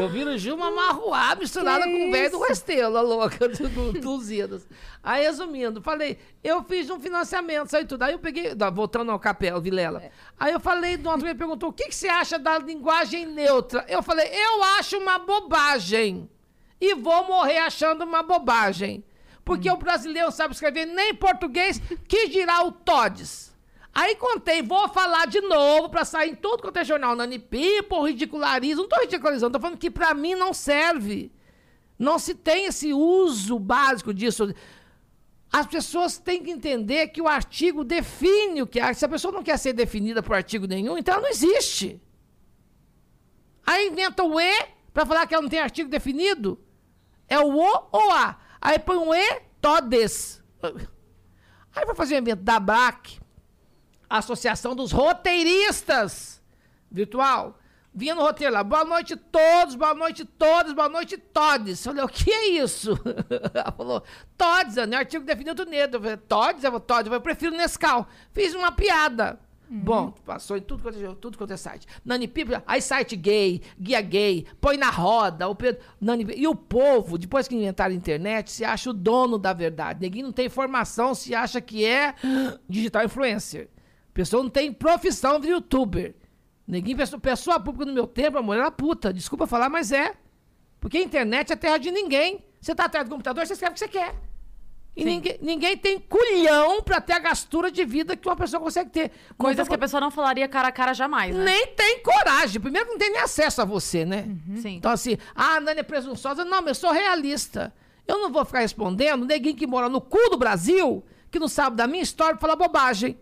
Eu viro Gilma Marruá misturada Que com o velho do? Restelo, a louca do, do, dos idos. Aí, resumindo, falei, eu fiz um financiamento, saiu tudo. Aí eu peguei, voltando ao Capel, Vilela. Aí eu falei, do outro, ele perguntou, o que, que você acha da linguagem neutra? Eu falei, eu acho uma bobagem. E vou morrer achando uma bobagem. Porque o brasileiro sabe escrever nem português, que dirá o Todes. Aí contei, vou falar de novo pra sair em tudo quanto é jornal. Nani People, ridiculariza. Não tô ridicularizando, tô falando que pra mim não serve. Não se tem esse uso básico disso. As pessoas têm que entender que o artigo define o que é. Se a pessoa não quer ser definida por artigo nenhum, então ela não existe. Aí inventa o E pra falar que ela não tem artigo definido. É o O ou A. Aí põe um E, todes. Aí vai fazer um evento da Associação dos Roteiristas Virtual. Vinha no roteiro lá, boa noite todos, boa noite todos, boa noite todes. Eu falei, o que é isso? Ela falou, todes, né? artigo definido do Nedo. Eu falei, todes? Eu todes, eu prefiro Nescau. Fiz uma piada. Bom, passou em tudo quanto, é, tudo quanto é site. Nani Pipa, aí site gay, guia gay, põe na roda. O Pedro, Nani, e o povo, depois que inventaram a internet, se acha o dono da verdade. Ninguém não tem informação, se acha que é digital influencer. Pessoa não tem profissão de youtuber. Ninguém, pessoa, pessoa pública no meu tempo, amor, era puta. Desculpa falar, mas é. Porque a internet é terra de ninguém. Você tá atrás do computador, você escreve o que você quer. E ninguém, ninguém tem culhão pra ter a gastura de vida que uma pessoa consegue ter. Coisas Mas que a pessoa não falaria cara a cara jamais, né? nem tem coragem. Primeiro que não tem nem acesso a você, né? Sim. Então, assim, ah, a Nani é presunçosa. Não, mas eu sou realista. Eu não vou ficar respondendo neguinho que mora no cu do Brasil, que não sabe da minha história, falar bobagem.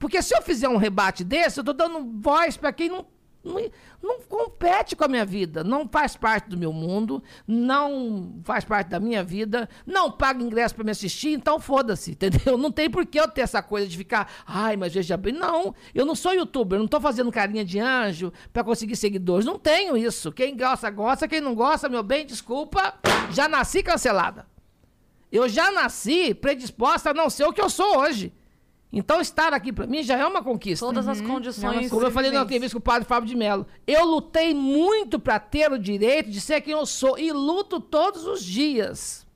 Porque se eu fizer um rebate desse, eu tô dando voz pra quem não, não, não compete com a minha vida, não faz parte do meu mundo, não faz parte da minha vida, não paga ingresso pra me assistir, então foda-se, entendeu? Não tem por que eu ter essa coisa de ficar, ai, mas veja bem. Não, eu não sou youtuber, não tô fazendo carinha de anjo pra conseguir seguidores, não tenho isso. Quem gosta, gosta, quem não gosta, meu bem, desculpa, já nasci cancelada. Eu já nasci predisposta a não ser o que eu sou hoje. Então, estar aqui pra mim já é uma conquista. Todas as condições. Como eu falei na entrevista com o padre Fábio de Mello, eu lutei muito para ter o direito de ser quem eu sou e luto todos os dias.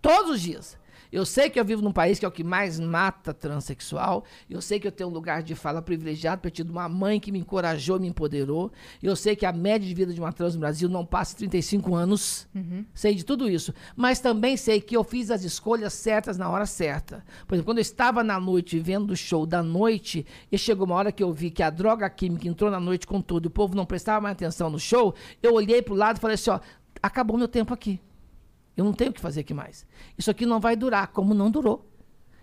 Todos os dias. Eu sei que eu vivo num país que é o que mais mata transexual. Eu sei que eu tenho um lugar de fala privilegiado, ter tido uma mãe que me encorajou, me empoderou. Eu sei que a média de vida de uma trans no Brasil não passa de 35 anos. Sei de tudo isso. Mas também sei que eu fiz as escolhas certas na hora certa. Por exemplo, quando eu estava na noite vendo o show da noite, e chegou uma hora que eu vi que a droga química entrou na noite com tudo, e o povo não prestava mais atenção no show, eu olhei pro lado e falei assim: ó, acabou meu tempo aqui. Eu não tenho o que fazer aqui mais. Isso aqui não vai durar, como não durou.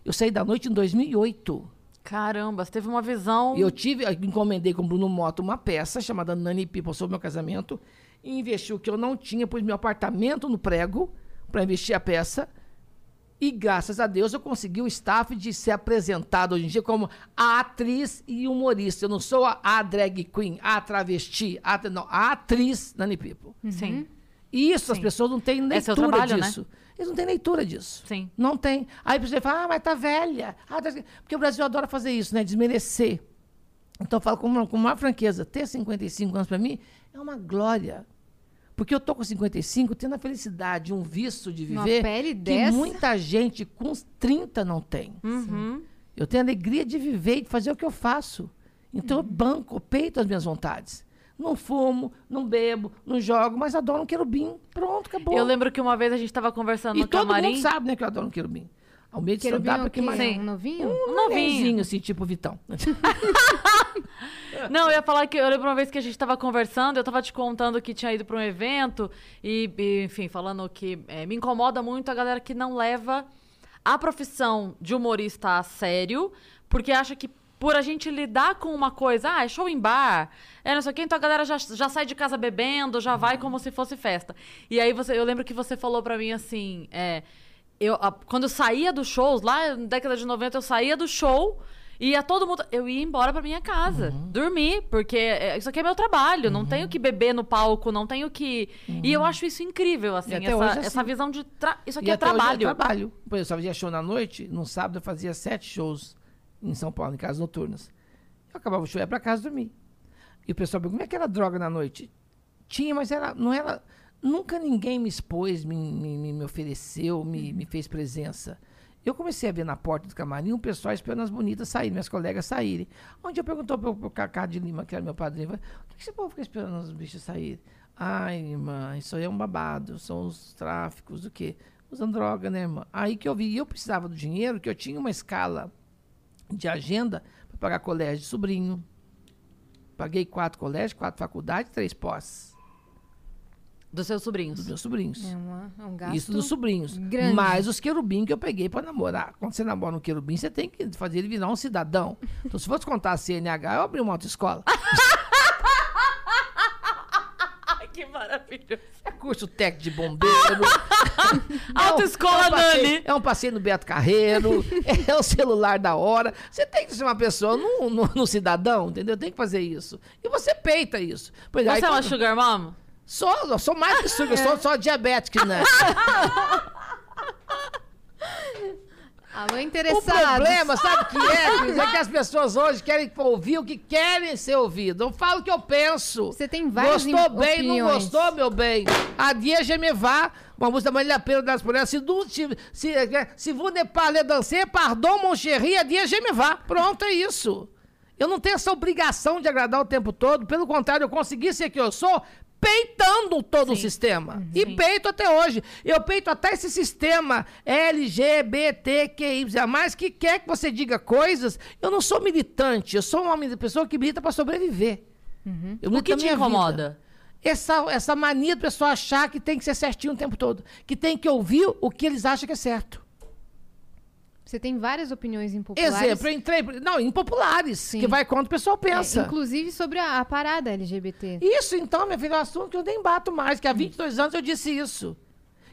Eu saí da noite em 2008. Caramba, você teve uma visão. Eu tive, eu encomendei com o Bruno Moto uma peça chamada Nani People sobre meu casamento. E investi o que eu não tinha, pus meu apartamento no prego para investir a peça. E graças a Deus eu consegui o staff de ser apresentado hoje em dia como a atriz e humorista. Eu não sou a, a drag queen, a travesti, a, não, a atriz Nani People. Sim. E isso, as Sim. pessoas não têm É leitura trabalho, né? disso. Eles não têm leitura disso. Sim. Não tem. Aí você fala, ah, mas tá velha. Ah, tá- Porque o Brasil adora fazer isso, né? Desmerecer. Então eu falo com uma, com uma franqueza, ter 55 anos para mim é uma glória. Porque eu tô com 55 tendo a felicidade, um visto de Uma viver pele que dessa. muita gente com uns 30 não tem. Uhum. Eu tenho a alegria de viver e de fazer o que eu faço. Então eu banco, peito as minhas vontades. Não fumo, não bebo, não jogo, mas adoro um querubim. Pronto, acabou. Eu lembro que uma vez a gente tava conversando e no todo camarim. mundo sabe, né, que eu adoro um querubim. Ao meio de stand-up é é mais... Sim. Um novinho? Um novinho. nenenzinho, assim, tipo Vitão. Não, eu ia falar que eu lembro uma vez que a gente tava conversando, eu tava te contando que tinha ido pra um evento e, e, enfim, falando que é, me incomoda muito a galera que não leva a profissão de humorista a sério, porque acha que por a gente lidar com uma coisa, ah, é show em bar, é não sei o quê, então a galera já, já sai de casa bebendo, já vai como se fosse festa. E aí você, eu lembro que você falou pra mim assim, é, eu, a- quando eu saía dos shows, lá na década de 90, eu saía do show e ia todo mundo. Eu ia embora pra minha casa, Uhum. dormir, porque é, isso aqui é meu trabalho. Não tenho que beber no palco, não tenho que. E eu acho isso incrível, assim, Uhum. essa, hoje é assim. essa visão de. tra- Isso aqui é até hoje trabalho. trabalho. Por exemplo, eu fazia show na noite, no sábado eu fazia sete shows em São Paulo, em casas noturnas. Eu acabava o show, ia pra casa dormir. E o pessoal pergunta, como é que era droga na noite? Tinha, mas era, não era... Nunca ninguém me expôs, me, me, me- ofereceu, me, me fez presença. Eu comecei a ver na porta do camarim um pessoal esperando as bonitas saírem, minhas colegas saírem. Onde eu perguntou pro, pro Cacá de Lima, que era meu padrinho, o que, que esse povo fica esperando os bichos saírem? Ai, irmã, isso aí é um babado, são os tráficos, do quê? Usando droga, né, irmã? Aí que eu vi, eu precisava do dinheiro, que eu tinha uma escala de agenda para pagar colégio de sobrinho. Paguei quatro colégios, quatro faculdades, três pós Dos seus sobrinhos. dos meus sobrinhos. É, uma, é um gasto. Isso dos sobrinhos. grande. Mais os querubim que eu peguei para namorar. Quando você namora um querubim, você tem que fazer ele virar um cidadão. Então, se fosse contar a CNH, eu abri uma autoescola. Ai, que maravilhoso. É curso técnico de bombeiro. Autoescola é um passeio- Nani. É um passeio no Beto Carreiro. é o celular da hora. Você tem que ser uma pessoa no, no cidadão, entendeu? Tem que fazer isso. E você peita isso. Pois aí Você é uma quando- sugar mom? Sou, sou mais que sugar, eu sou só diabético, né? Alô, O interessados. problema, sabe o que é? É que as pessoas hoje querem ouvir o que querem ser ouvido. Eu falo o que eu penso. Você tem várias Gostou bem, não opiniões. gostou, meu bem? A dia je me vá. Uma música da Marília Pena das Mulheres. Se, se, se, se vous ne parlez danser, pardon, mon chéri, a dia je me vá. Pronto, é isso. Eu não tenho essa obrigação de agradar o tempo todo. Pelo contrário, eu consegui ser quem eu sou peitando todo o sistema. E peito até hoje. Eu peito até esse sistema LGBTQI, mais que quer que você diga coisas. Eu não sou militante, eu sou uma pessoa que milita para sobreviver. Eu O que te vida. incomoda? Essa, essa mania do pessoal achar que tem que ser certinho o tempo todo. Que tem que ouvir o que eles acham que é certo. Você tem várias opiniões impopulares. Exemplo, eu entrei. Não, impopulares, Sim. que vai contra o pessoal É, pensa. inclusive sobre a, a parada LGBT. Isso, então, minha filha, é um assunto que eu nem bato mais, que há 22 anos eu disse isso.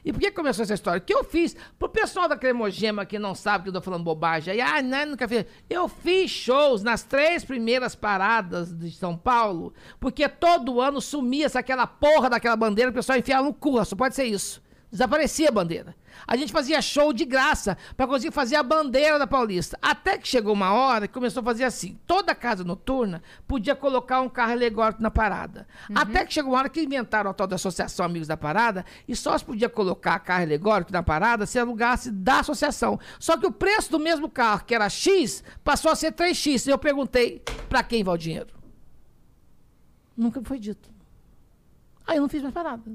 E por que começou essa história? O que eu fiz? Pro pessoal da Cremogema que não sabe que eu tô falando bobagem aí, ah, não, nunca fiz. Eu fiz shows nas três primeiras paradas de São Paulo, porque todo ano sumia-se aquela porra daquela bandeira, o pessoal enfiava no cu, só pode ser isso. Desaparecia a bandeira. A gente fazia show de graça para conseguir fazer a bandeira da Paulista. Até que chegou uma hora que começou a fazer assim. Toda casa noturna podia colocar um carro alegórico na parada. Até que chegou uma hora que inventaram a tal da Associação Amigos da Parada e só se podia colocar carro alegórico na parada se alugasse da associação. Só que o preço do mesmo carro, que era X, passou a ser 3X. E eu perguntei, para quem vai o dinheiro? Nunca foi dito. Aí eu não fiz mais parada.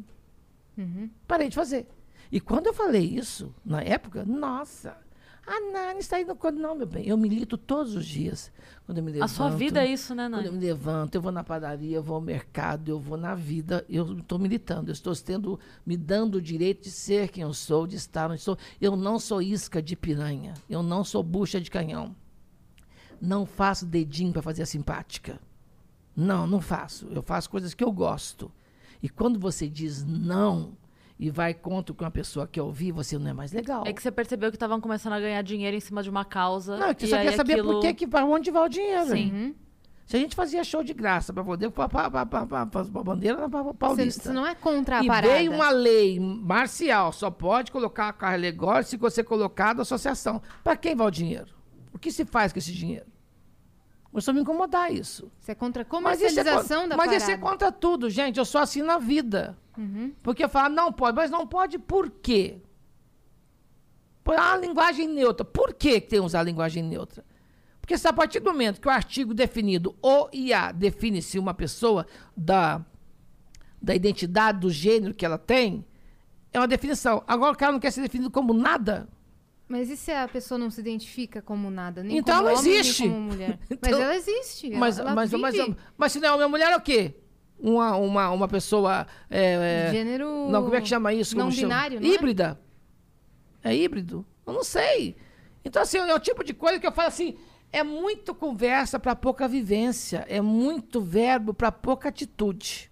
Parei de fazer. E quando eu falei isso, na época, nossa, a Nani está indo quando não, meu bem. Eu milito todos os dias. Quando eu me levanto, A sua vida é isso, né, Quando eu Nani? me levanto, eu vou na padaria, eu vou ao mercado, eu vou na vida, eu estou militando, eu estou tendo, me dando o direito de ser quem eu sou, de estar onde sou. Eu não sou isca de piranha, eu não sou bucha de canhão. Não faço dedinho para fazer a simpática. Não, não faço. Eu faço coisas que eu gosto. E quando você diz não e vai contra que uma pessoa quer ouvir, você não é mais legal. É que você percebeu que estavam começando a ganhar dinheiro em cima de uma causa. Não, é que você só quer saber aquilo... por que, que para onde vai o dinheiro. Sim. Se a gente fazia show de graça para poder pôr a bandeira Paulista. você não é contra a e parada. veio uma lei marcial, só pode colocar carro alegórico se você colocar da associação. Para quem vai o dinheiro? O que se faz com esse dinheiro? Começou a me incomodar isso. Você é contra a Mas é comercialização con- da Mas parada. isso é contra tudo, gente. Eu sou assim na vida. Porque eu falo, não pode, mas não pode por quê? Por a linguagem neutra. Por que tem que usar a linguagem neutra? Porque se a partir do momento que o artigo definido o e a define se uma pessoa da, da identidade, do gênero que ela tem, é uma definição. Agora o cara não quer ser definido como nada. Mas e se a pessoa não se identifica como nada? Nem Então como ela homem, existe. Nem como mulher. Mas Então- ela existe. Mas, ela, mas, mas, vive mas, se não é homem mulher, é o quê? Uma, uma, uma pessoa. é, é, Gênero. Não, como é que chama isso? Não Como chama? binário, não é? Híbrida. É? híbrido? Eu não sei. Então, assim, é o tipo de coisa que eu falo assim: é muito conversa para pouca vivência, é muito verbo para pouca atitude.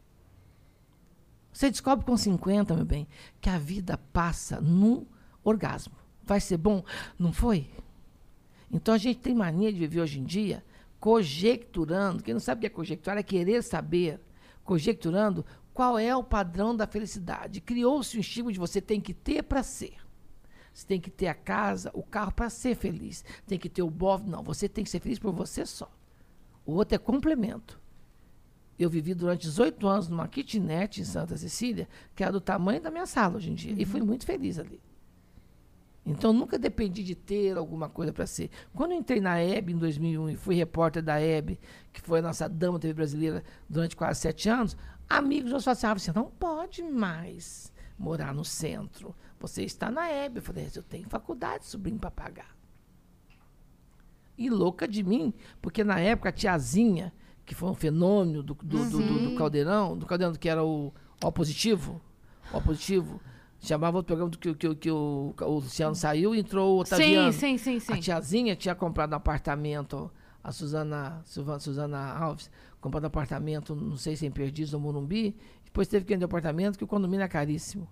Você descobre com 50, meu bem, que a vida passa num orgasmo. Vai ser bom? Não foi? Então a gente tem mania de viver hoje em dia conjecturando. Quem não sabe o que é conjecturar é querer saber, conjecturando qual é o padrão da felicidade. Criou-se um estímulo de você tem que ter para ser. Você tem que ter a casa, o carro para ser feliz. Tem que ter o bofe. Não, você tem que ser feliz por você só. O outro é complemento. Eu vivi durante 18 anos numa kitnet em Santa Cecília, que era do tamanho da minha sala hoje em dia. E fui muito feliz ali. Então, nunca dependi de ter alguma coisa para ser. Quando eu entrei na EB em 2001 e fui repórter da EB, que foi a nossa dama TV brasileira durante quase sete anos, amigos meus falavam assim, você não pode mais morar no centro. Você está na EB. Eu falei, eu tenho faculdade, sobrinho, para pagar. E louca de mim, porque na época a tiazinha, que foi um fenômeno do, do, do- do- do Caldeirão, do Caldeirão que era o O positivo, O positivo, chamava o programa que, que, que o, o Luciano saiu e entrou o Otaviano. Sim, sim, sim, sim. A tiazinha tinha comprado um apartamento, a Suzana, Suzana Alves, comprado um apartamento, não sei se em Perdiz ou Morumbi, depois teve que vender o apartamento, que o condomínio é caríssimo.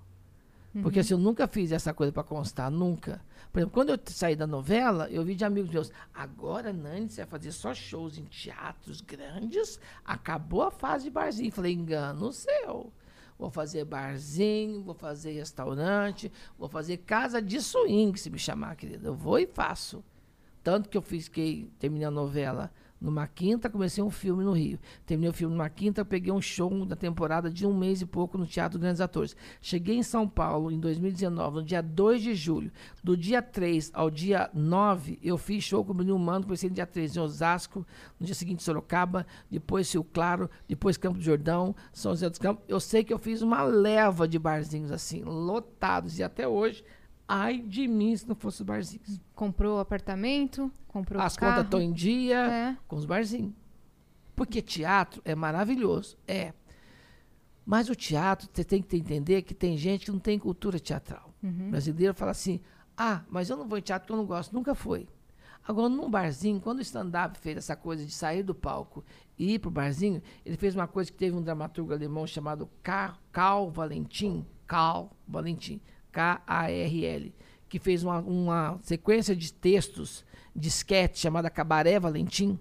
Porque assim, eu nunca fiz essa coisa para constar, nunca. Por exemplo, quando eu saí da novela, eu vi de amigos meus, agora, Nani, você vai fazer só shows em teatros grandes, acabou a fase de barzinho. Falei, engano seu. Vou fazer barzinho, vou fazer restaurante, vou fazer casa de swing, se me chamar, querida. Eu vou e faço. Tanto que eu fiz que terminei a novela numa quinta, comecei um filme no Rio. Terminei o filme numa quinta, peguei um show da temporada de um mês e pouco no Teatro Grandes Atores. Cheguei em São Paulo em 2019, no dia 2 de julho. Do dia 3 ao dia 9, eu fiz show com o Bruno Mano, comecei no dia 3 em Osasco, no dia seguinte Sorocaba, depois Rio Claro, depois Campo do Jordão, São José dos Campos. Eu sei que eu fiz uma leva de barzinhos assim, lotados. E até hoje, ai de mim se não fosse os barzinhos. Comprou apartamento, comprou As contas estão em dia É. com os barzinhos. Porque teatro é maravilhoso, é. Mas o teatro, você tem que entender que tem gente que não tem cultura teatral. O brasileiro fala assim: ah, mas eu não vou em teatro porque eu não gosto. Nunca foi. Agora, num barzinho, quando o stand-up fez essa coisa de sair do palco e ir pro barzinho, ele fez uma coisa que teve um dramaturgo alemão chamado Car- Carl Valentin, Carl Valentin, K-A-R-L, que fez uma, uma sequência de textos de sketch chamada Cabaré Valentim,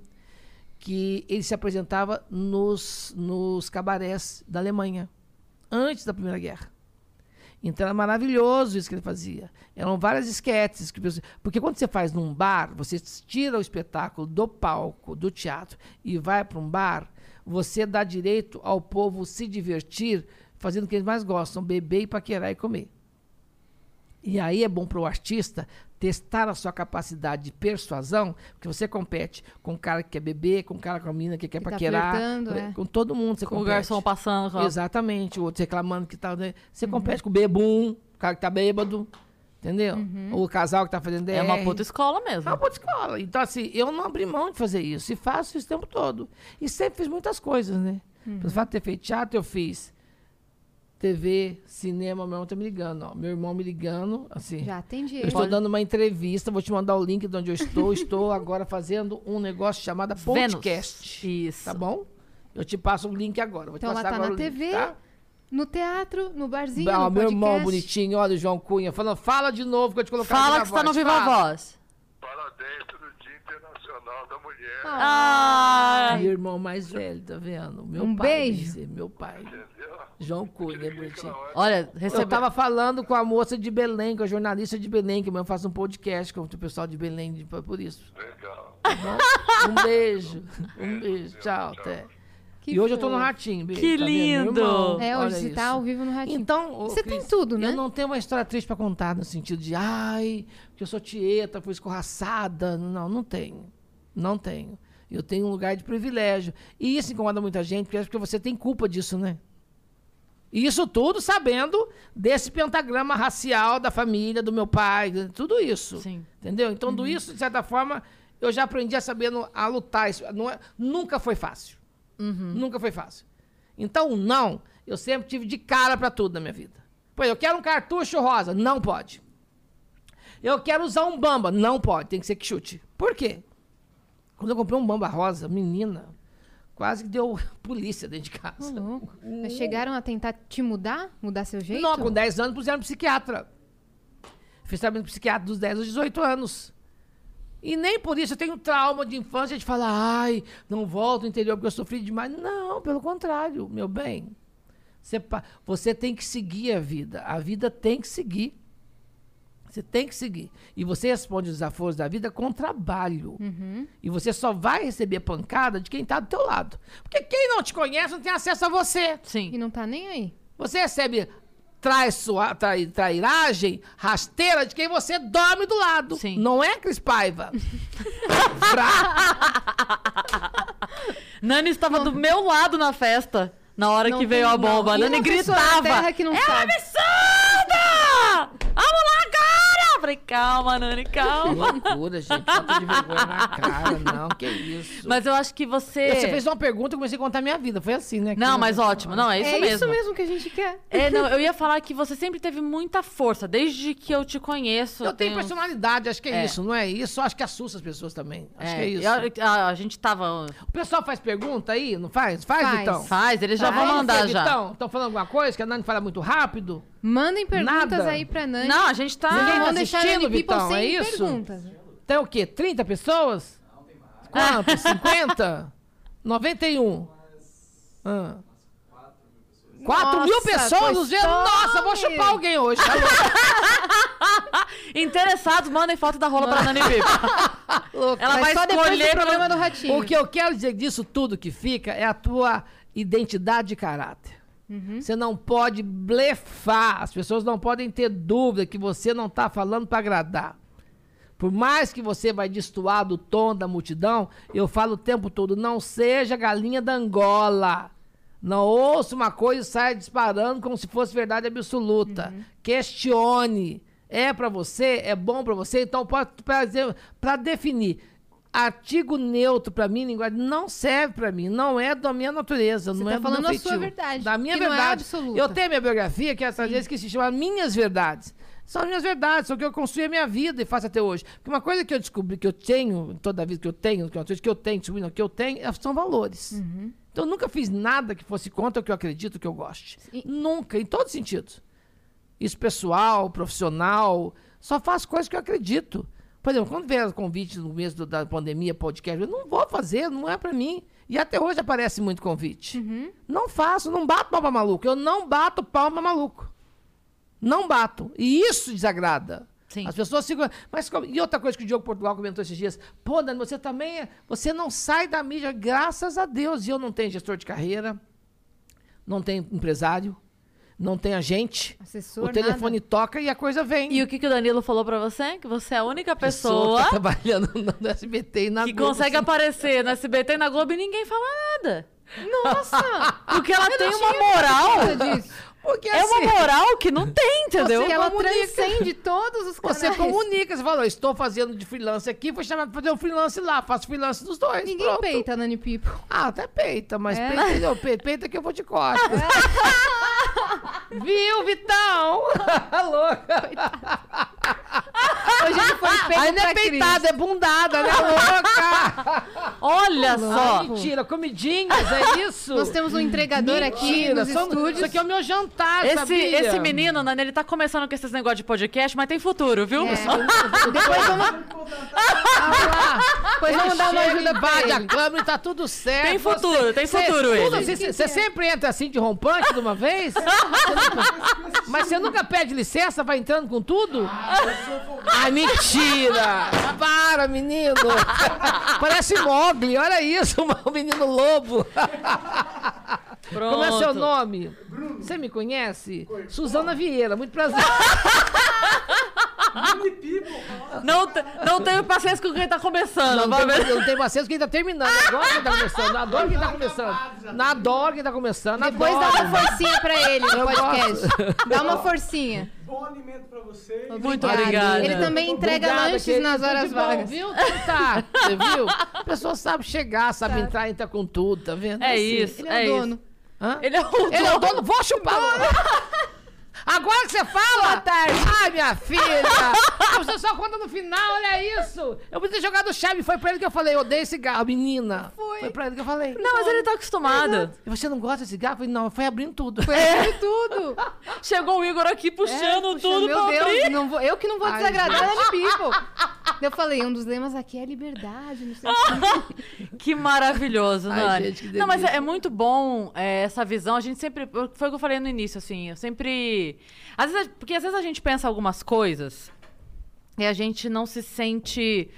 que ele se apresentava nos, nos cabarés da Alemanha, antes da Primeira Guerra. Então era maravilhoso isso que ele fazia. Eram várias esquetes. Que, porque quando você faz num bar, você tira o espetáculo do palco, do teatro, e vai para um bar, você dá direito ao povo se divertir fazendo o que eles mais gostam, beber e paquerar e comer. E aí é bom para o artista testar a sua capacidade de persuasão, porque você compete com o cara que quer beber, com o cara com a menina que quer Que tá paquerar, flertando, é. com todo mundo você Com o compete. garçom passando. a- Exatamente, o outro reclamando que tá. né? Você Uhum. compete com o bebum, o cara que tá bêbado, entendeu? Ou o casal que tá fazendo DR. É uma puta escola mesmo. É uma puta escola. Então, assim, eu não abri mão de fazer isso. E faço isso o tempo todo. E sempre fiz muitas coisas, né? Uhum. Pelo fato de ter feito teatro, eu fiz TV, cinema, meu irmão tá me ligando, ó. Meu irmão me ligando, assim. Já atendi Eu ele. estou dando uma entrevista, vou te mandar o link de onde eu estou. estou agora fazendo um negócio chamado Vênus. podcast. Isso. Tá bom? Eu te passo o link agora. Vou te Então ela tá agora na o link, TV, tá? no teatro, no barzinho, Ah, no meu irmão podcast. bonitinho, olha o João Cunha, falando, fala de novo que eu te colocar Fala que na você tá no Viva a fala. Voz. Parabéns pelo Dia Internacional da Mulher. Ah, Meu irmão mais velho, tá vendo? Meu Um pai, beijo. ser, meu pai. João Cunha, bonitinho. olha, Eu recebeu. tava falando com a moça de Belém, com a jornalista de Belém, que amanhã faz um podcast com o pessoal de Belém, de- por isso. Legal. Tá bom? Um beijo. Um beijo. Tchau, até. Que e hoje eu tô no. Ratinho, beijo. Que tá lindo. irmão, É, hoje você tá ao vivo no Ratinho. Então, Você tem Cris, tudo, né? Eu não tenho uma história triste pra contar no sentido de, ai, que eu sou tieta, fui escorraçada. Não, não tenho. Não tenho. Eu tenho um lugar de privilégio. E isso incomoda muita gente, porque acho que você tem culpa disso, né? Isso tudo sabendo desse pentagrama racial da família, do meu pai, tudo isso. Sim. Entendeu? Então, do isso, de certa forma, eu já aprendi a saber a lutar. Isso não é- nunca foi fácil. Nunca foi fácil. Então, não. Eu sempre tive de cara pra tudo na minha vida. Pô, eu quero um cartucho rosa. Não pode. Eu quero usar um bamba. Não pode. Tem que ser que chute. Por quê? Quando eu comprei um bamba rosa, menina, quase que deu polícia dentro de casa. chegaram a tentar te mudar? Mudar seu jeito? Não, com 10 anos puseram psiquiatra. Fiz tratamento psiquiatra dos 10 aos 18 anos. E nem por isso eu tenho trauma de infância de falar, ai, não volto ao interior porque eu sofri demais. Não, pelo contrário, meu bem. Você, você tem que seguir a vida. A vida tem que seguir. Você tem que seguir. E você responde os desafios da vida com trabalho. E você só vai receber pancada de quem está do teu lado. Porque quem não te conhece não tem acesso a você. Sim. E não tá nem aí. Você recebe traiçoa- trai, trairagem, rasteira de quem você dorme do lado. Sim. Não é, Cris Paiva? Nani estava do meu lado na festa, na hora Não que veio a bomba. Não. Nani gritava. que não é sabe?" absurda! Vamos lá agora! Eu Falei, calma, Nani, Que calma. loucura, gente. Falta de vergonha na cara. Não, que isso. Mas eu acho que você... Você fez uma pergunta e comecei a contar minha vida. Foi assim, né? Não, mas ótimo. Não, é isso é mesmo. isso mesmo que a gente quer. É, não, eu ia falar que você sempre teve muita força, desde que eu te conheço. Eu tenho tenho- personalidade, acho que é, É. isso, não é isso? Acho que assusta as pessoas também. Acho que é isso. eu- a, a gente tava... O pessoal faz pergunta aí, não faz? Faz, Faz. Vitão? Faz, eles já Faz, vão mandar já. Vitão, estão falando alguma coisa que a Nani fala muito rápido? Mandem perguntas Nada. aí pra Nani. Não, a gente tá... Tá Nani assistindo, Vitão, sem é isso? perguntas. Tem o quê? 30 pessoas? Quanto? 50? 91? Ah. 4 mil pessoas nos vendo? Nossa, vou chupar alguém hoje. Interessados, mandem foto da rola pra Nani Pipa. Ela Mas vai só escolher pelo... do Ratinho. o que eu quero dizer disso tudo que fica é a tua identidade de caráter. Você não pode blefar. As pessoas não podem ter dúvida que você não está falando para agradar. Por mais que você vai destoar do tom da multidão, eu falo o tempo todo, não seja galinha da Angola. Não ouça uma coisa e saia disparando como se fosse verdade absoluta. Questione. É para você? É bom para você? Então, para definir, artigo neutro para mim, linguagem, não serve para mim. Não é da minha natureza. Você não tá é do falando meu a sua verdade, Da minha é verdade. absoluta. Eu tenho a minha biografia, que é essa vezes que se chama Minhas Verdades. São as minhas verdades, são o que eu construí a minha vida e faço até hoje. Porque uma coisa que eu descobri que eu tenho, toda a vida que eu tenho, que é uma coisa que eu tenho, que eu tenho, é- são valores. Uhum. Então eu nunca fiz nada que fosse contra o que eu acredito, que eu goste. E- Nunca, em todos os sentidos. Isso pessoal, profissional, só faço coisas que eu acredito. Por exemplo, quando veio o convite no mês do- da pandemia, podcast, eu não vou fazer, não é pra mim. E até hoje aparece muito convite. Uhum. Não faço, não bato palma maluco. Eu não bato palma maluco. Não bato. E isso desagrada. Sim. As pessoas ficam. Mas, e outra coisa que o Diogo Portugal comentou esses dias: pô, Dani, você também. é- Você não sai da mídia, graças a Deus. E eu não tenho gestor de carreira, não tenho empresário, não tenho agente. Assessor, o telefone toca e a coisa vem. E o que, que o Danilo falou pra você? Que você é a única pessoa pessoa que tá trabalhando no SBT e na que Globo, consegue assim. aparecer no SBT e na Globo e ninguém fala nada. Nossa! Porque ela tem uma Nada moral. Porque É assim, uma moral que não tem, entendeu? Porque ela comunica. transcende todos os canais. Você comunica, você fala, estou fazendo de freelance aqui, fui chamado para fazer um freelance lá, faço freelance dos dois. Ninguém pronto. peita, Nani People. Ah, até peita, mas É? peita, não, peita que eu vou de costas. Viu, Vitão? Louca. Hoje ele foi peito pra é peitada, é bundada, né, louca? Olha só. Mentira, comidinhas, é isso? Nós temos um entregador aqui Mentira, nos são- estúdios. Isso aqui é o meu jantar, Esse, sabia? esse menino, Nani, ele tá começando com esses negócios de podcast, mas tem futuro, viu? É. Depois vamos, depois vamos dar uma ajuda pra invade a câmera e tá tudo certo. Tem futuro, tem Cê- futuro tudo, ele. Você você sempre entra assim de rompante de uma vez? Você nunca- mas você nunca pede licença, vai entrando com tudo? Ai, mentira! Para, menino! Parece Mogli, olha isso, o menino lobo. Pronto. Como é seu nome? Você me conhece? Suzana Vieira, muito prazer. Não, não tenho paciência com quem tá começando. Não, tem, ver. não tem paciência quem tá terminando. Adoro quem tá começando. Adoro quem tá começando. Adoro quem tá começando. Depois adoro. dá uma forcinha pra ele no podcast. Dá uma forcinha. Bom alimento pra vocês. Muito obrigada. Ele também entrega Obrigado, lanches nas horas bom, vagas. Viu? Tudo Tá, você viu? A pessoa sabe chegar, sabe entrar, entra com tudo, tá vendo? É Assim. isso, Ele é, é o isso. dono. Hã? Ele é o Ele é o dono. dono. Vou chupar. Agora que você fala! Boa tarde. Ai, minha filha! Você só conta no final, olha isso! Eu podia ter jogado chave, foi pra ele que eu falei, eu odeio cigarro, menina. Foi. Foi pra ele que eu falei. Não, mas ele tá acostumado. E você não gosta de cigarro? Eu falei, não, foi abrindo tudo. Foi é. tudo. Chegou o Igor aqui puxando Puxa, tudo meu pra Deus, abrir. não vou- eu que não vou Ai, desagradar a People. Eu falei, um dos lemas aqui é liberdade, não sei o quê. Que maravilhoso, Ai, gente, que não, mas é, é muito bom é, essa visão. A gente sempre. Foi o que eu falei no início, assim. Eu sempre. Às vezes, porque às vezes a gente pensa algumas coisas e a gente não se sente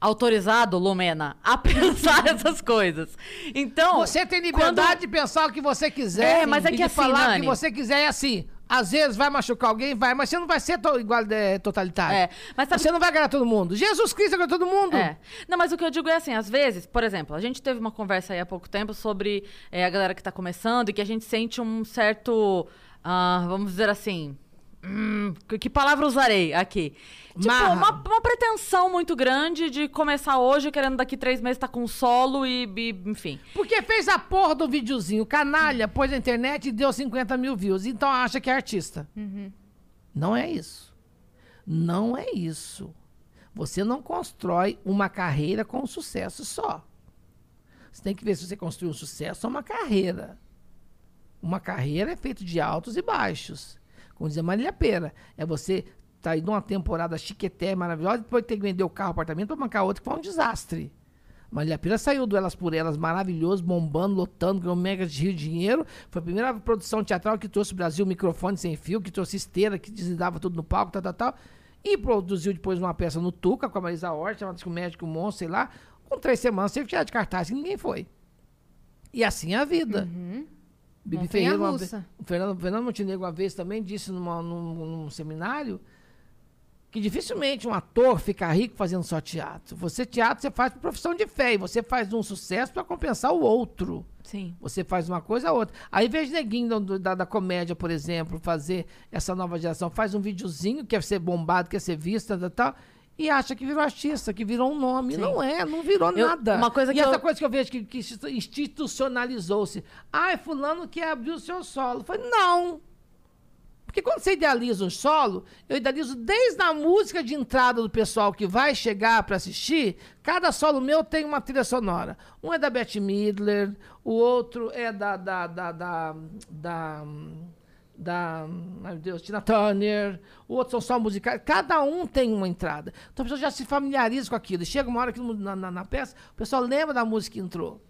autorizado, Lumena, a pensar essas coisas. Então. Você tem liberdade quando- de pensar o que você quiser. É, mas é e que de assim, falar o Nani- que você quiser é assim. Às vezes vai machucar alguém, vai, mas você não vai ser to- igual é, totalitário. É, mas sabe- Você não vai agradar todo mundo. Jesus Cristo agrada todo mundo. É. Não, mas o que eu digo é assim, às vezes, por exemplo, a gente teve uma conversa aí há pouco tempo sobre é, a galera que tá começando e que a gente sente um certo, ah, vamos dizer assim, hum, que, palavra usarei aqui? Tipo, Marra. uma, uma pretensão muito grande de começar hoje, querendo daqui três meses estar com solo e, e, enfim. Porque fez a porra do videozinho, canalha, pôs na internet e deu 50 mil views. Então acha que é artista. Não é isso. Não é isso. Você não constrói uma carreira com sucesso só. Você tem que ver se você construiu um sucesso ou uma carreira. Uma carreira é feita de altos e baixos. Como dizia Marília Pera, é você tá aí numa temporada chiqueté, maravilhosa, e depois ter que vender o carro, o apartamento, para bancar outro que foi um desastre. Marília Pera saiu do Elas por Elas, maravilhoso, bombando, lotando, ganhou mega de rio de dinheiro. Foi a primeira produção teatral que trouxe o Brasil microfone sem fio, que trouxe esteira, que deslizava tudo no palco, tal, tal, tal. E produziu depois uma peça no Tuca com a Marisa Hort, chamada o Médico Monstro, sei lá. Com três semanas, teve que tirar de cartaz, e ninguém foi. E assim é a vida. Bibi Ferreira, uma o Fernando, Fernando Montenegro uma vez também disse numa- num, num seminário que dificilmente um ator fica rico fazendo só teatro. Você teatro você faz por profissão de fé e você faz um sucesso para compensar o outro. Sim. Você faz uma coisa a outra. Aí vejo neguinho do- da, da comédia, por exemplo, fazer essa nova geração, faz um videozinho, quer ser bombado, quer ser vista, tal, tal, e acha que virou artista, que virou um nome. Sim. Não é, não virou Eu- nada. uma coisa e que essa eu- coisa que eu vejo que, que institucionalizou-se. Ai, fulano quer abrir o seu solo. Falei, não. Porque quando você idealiza um solo, eu idealizo desde a música de entrada do pessoal que vai chegar para assistir. Cada solo meu tem uma trilha sonora. Um é da Bette Midler, o outro é da. da, da, da, da da, meu Deus, Tina Turner, o outro são só musicais, cada um tem uma entrada. Então a pessoa já se familiariza com aquilo. Chega uma hora que na, na, na peça, o pessoal lembra da música que entrou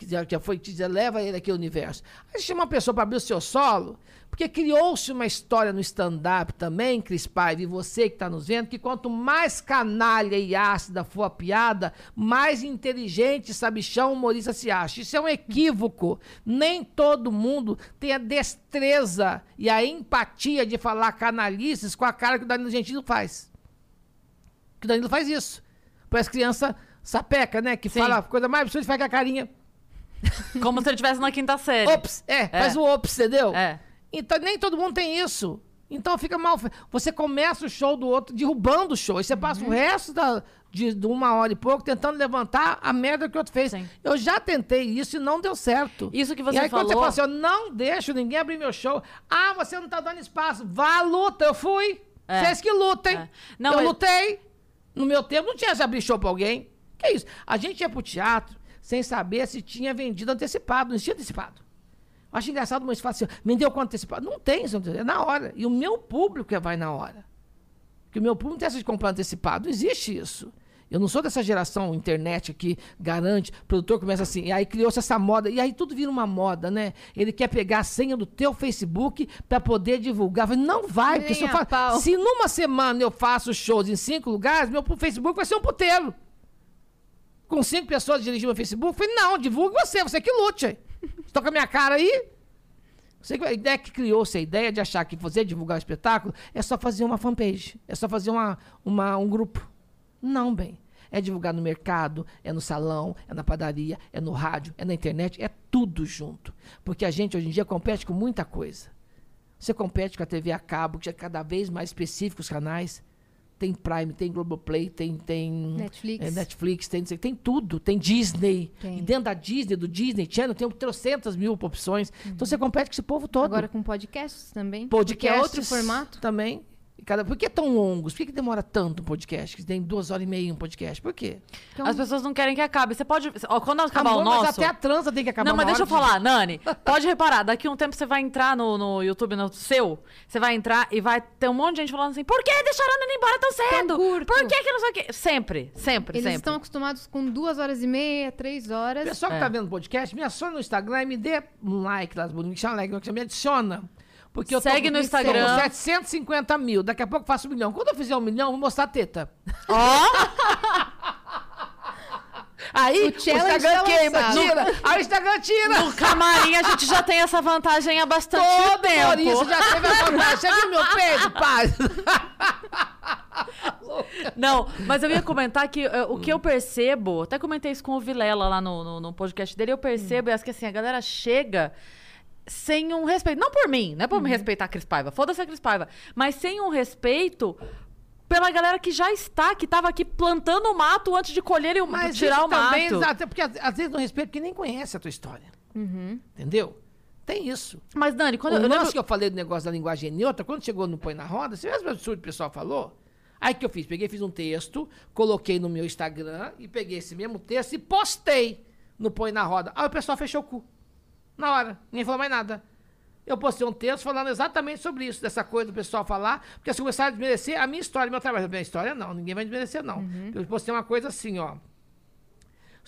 que já, já foi, que já leva ele aqui ao universo. Aí chama uma pessoa para abrir o seu solo, porque criou-se uma história no stand-up também, Cris Paiva, e você que está nos vendo, que quanto mais canalha e ácida for a piada, mais inteligente, sabichão, humorista se acha. Isso é um equívoco. Nem todo mundo tem a destreza e a empatia de falar canalices com a cara que o Danilo Gentili faz. Que o Danilo faz isso. Parece criança sapeca, né? Que Sim. fala a coisa mais absurda e faz com a carinha. Como se ele estivesse na quinta série. Ops, é, faz o ops, entendeu? É. Então nem todo mundo tem isso. Então fica mal. Você começa o show do outro derrubando o show. E você passa Uhum. o resto da, de, de uma hora e pouco tentando levantar a merda que o outro fez. Sim. Eu já tentei isso e não deu certo. Isso que e você aí, quando você falou- fala assim, eu não deixo ninguém abrir meu show. Ah, você não tá dando espaço. Vá à luta, eu fui. É. Vocês que lutem. É. Não, eu mas- lutei. No meu tempo não tinha de abrir show pra alguém. Que isso? A gente ia pro teatro sem saber se tinha vendido antecipado. Não tinha antecipado. Eu acho engraçado, mas fala assim, vendeu quanto antecipado? Não tem, é na hora. E o meu público é vai na hora. Porque o meu público não tem essa de comprar antecipado. Não existe isso. Eu não sou dessa geração internet que garante, o produtor começa assim, e aí criou-se essa moda, e aí tudo vira uma moda, né? Ele quer pegar a senha do teu Facebook para poder divulgar. Falei, não vai, porque se, eu Nem a fa- pau. se numa semana eu faço shows em cinco lugares, meu Facebook vai ser um puteiro. Com cinco pessoas dirigindo o Facebook, falei, não, divulgue você, você que lute. Você com a minha cara aí, Você, a ideia que criou-se a ideia de achar que fazer divulgar o espetáculo é só fazer uma fanpage, é só fazer uma, uma, um grupo. Não, bem. É divulgar no mercado, é no salão, é na padaria, é no rádio, é na internet, é tudo junto. Porque a gente hoje em dia compete com muita coisa. Você compete com a TV a cabo, que é cada vez mais específico os canais. Tem Prime, tem Globoplay, tem, tem Netflix. é, Netflix, tem, tem tudo, tem Disney. Tem. E dentro da Disney, do Disney Channel, tem trocentas mil opções. Então você compete com esse povo todo. Agora com podcasts também. Porque Podcasts é outro formato. Também. Cada, por que tão longos? Por que, que demora tanto um podcast? Que tem duas horas e meia um podcast? Por quê? Que é um- As pessoas não querem que acabe. Você pode. Ó, quando acabar Amor, o nosso. Mas até a transa tem que acabar Não, mas deixa eu de- falar, Nani. Pode reparar, daqui a um tempo você vai entrar no, no YouTube, no seu, você vai entrar e vai ter um monte de gente falando assim: por que deixaram a Nani embora tão cedo? curto. Por que que não sei o quê? Sempre, sempre, Eles sempre. estão acostumados com duas horas e meia, três horas. pessoal que É. tá vendo o podcast, me adiciona no Instagram e me dê um like lá, me chama like, me adiciona. Porque eu Segue no Instagram. tô com 750 mil. Daqui a pouco eu faço um milhão. Quando eu fizer um milhão, eu vou mostrar a teta. Ó, Aí O o, Instagram queima, tira. Aí o Instagram tira. no camarim a gente já tem essa vantagem há bastante Todo tempo. humorista já teve a vantagem. Você viu meu peito, pai? Não, mas eu ia comentar que eh, o que eu percebo, até comentei isso com o Vilela lá no, no, no podcast dele, eu percebo, é que assim, a galera chega sem um respeito. Não por mim, não é por me respeitar a Cris Paiva, foda-se a Cris Paiva, mas sem um respeito pela galera que já está, que estava aqui plantando o mato antes de colher e o, Mas tirar o mato. também, exato, porque às, às vezes não respeito porque nem conhece a tua história. Entendeu? Tem isso. Mas, Dani, quando o eu lembro... que eu falei do negócio da linguagem neutra, quando chegou no Põe na Roda, você viu o absurdo que o pessoal falou? Aí o que eu fiz? Peguei, fiz um texto, coloquei no meu Instagram e peguei esse mesmo texto e postei no Põe na Roda. Aí o pessoal fechou o cu. Na hora. Ninguém falou mais nada. Eu postei um texto falando exatamente sobre isso, dessa coisa do pessoal falar, porque se começaram a desmerecer a minha história, meu trabalho. A minha história não, ninguém vai desmerecer, não. Eu postei uma coisa assim, ó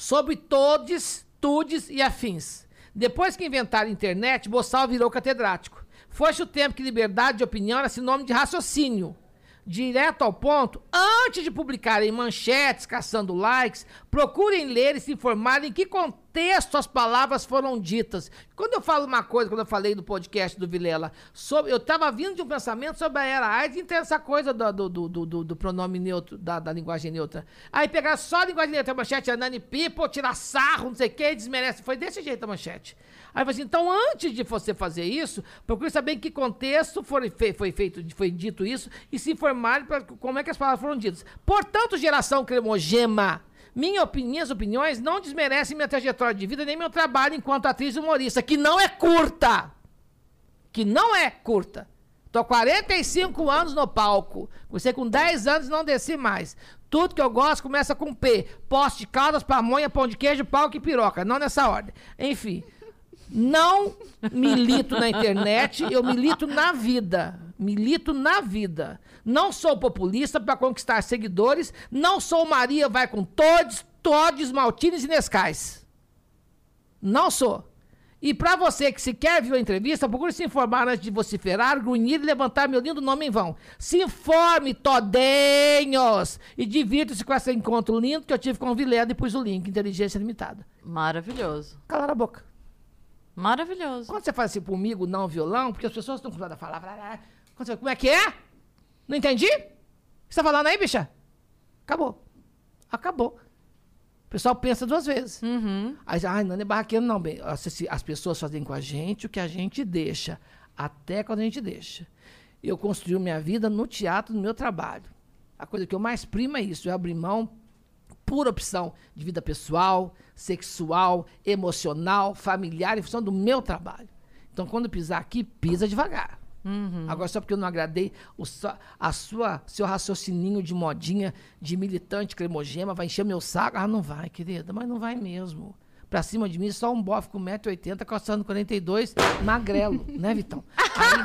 sobre todes, tudes e afins. Depois que inventaram a internet, Bossal virou catedrático. Foi-se o tempo que liberdade de opinião era sinônimo de raciocínio. Direto ao ponto, antes de publicarem manchetes caçando likes, procurem ler e se informarem em que contexto as palavras foram ditas. Quando eu falo uma coisa, quando eu falei do podcast do Vilela, sobre, eu estava vindo de um pensamento sobre a era AIDS e tem essa coisa do, do, do, do- do- pronome neutro, da, da linguagem neutra. Aí pegar só a linguagem neutra, a manchete é Nani People, tirar sarro, não sei o que, desmerece. Foi desse jeito a manchete. Aí assim, então antes de você fazer isso, procure saber em que contexto foi, foi feito, foi dito isso e se informar para como é que as palavras foram ditas. Portanto, geração cremogema, minha opinião, minhas opiniões não desmerecem minha trajetória de vida nem meu trabalho enquanto atriz humorista, que não é curta. Que não é curta. Tô há 45 anos no palco. Comecei com 10 anos não desci mais. Tudo que eu gosto começa com P. Poste caldas, pamonha, pão de queijo, palco e piroca. Não nessa ordem. Enfim. Não milito na internet, eu milito na vida. Milito na vida. Não sou populista para conquistar seguidores. Não sou Maria vai com todos, todes, maltines e nescais. Não sou. E para você que se quer ver a entrevista, procure se informar antes de vociferar, grunhir e levantar meu lindo nome em vão. Se informe, todenhos! E divirta-se com esse encontro lindo que eu tive com o Vilela e pus o link, Inteligência Limitada. Maravilhoso. Calar a boca. Maravilhoso. Quando você faz assim comigo, não violão, porque as pessoas estão acostumadas a falar. blá, blá, blá. Quando você- como é que é? Não entendi? O que você tá falando aí, bicha? Acabou. Acabou. O pessoal pensa duas vezes. Uhum. Aí, ai, não é barraqueiro, não. Bem, as, as pessoas fazem com a gente o que a gente deixa. Até quando a gente deixa. Eu construí minha vida no teatro, no meu trabalho. A coisa que eu mais primo é isso, é abrir mão por opção de vida pessoal, sexual, emocional, familiar, em função do meu trabalho. Então, quando pisar aqui, pisa devagar. Agora, só porque eu não agradei o só- a sua, seu raciocininho de modinha, de militante cremogema, vai encher meu saco. Ah, não vai, querida, mas não vai mesmo. Pra cima de mim, só um bofe com 1,80m, custando 42, magrelo, né, Vitão? Aí,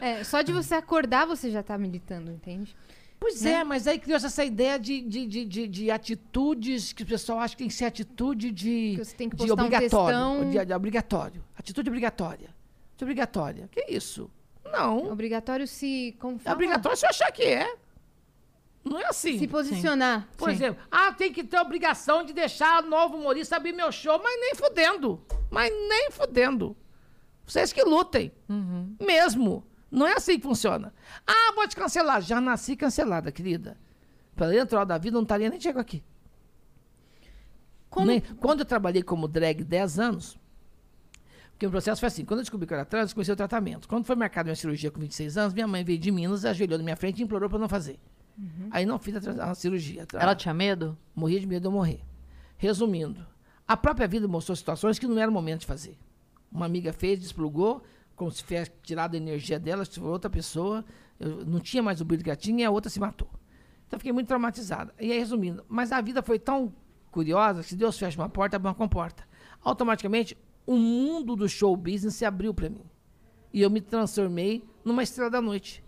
É, só de você acordar, você já tá militando, entende? Pois é, mas aí criou essa ideia de, de, de, de, de atitudes que o pessoal acha que tem que ser atitude de, Que você tem que de um obrigatório. textão. de, de obrigatório. Atitude obrigatória. De obrigatória. Que isso? Não. Obrigatório se. Como É obrigatório se eu achar que é. Não é assim. Se posicionar. Por exemplo, ah, tem que ter obrigação de deixar o novo humorista abrir meu show, mas nem fudendo. Mas nem fudendo. Vocês que lutem. Mesmo. Não é assim que funciona. Ah, vou te cancelar. Já nasci cancelada, querida. Pela natural da vida, não estaria nem chego aqui. Como- Nem- quando eu trabalhei como drag 10 anos, porque o processo foi assim, quando eu descobri que eu era trans, eu comecei o tratamento. Quando foi marcada minha cirurgia com 26 anos, minha mãe veio de Minas, ajoelhou na minha frente e implorou para não fazer. Aí não fiz a, a cirurgia. tá? Ela tinha medo? Morria de medo de eu morrer. Resumindo, a própria vida mostrou situações que não era o momento de fazer. Uma amiga fez, desplugou, como se tivesse tirado a energia dela, se for outra pessoa, eu não tinha mais o brilho que tinha e a outra se matou. Então fiquei muito traumatizada. E aí, resumindo, mas a vida foi tão curiosa que se Deus fecha uma porta, abre uma comporta. Automaticamente, o mundo do show business se abriu para mim. E eu me transformei numa estrela da noite.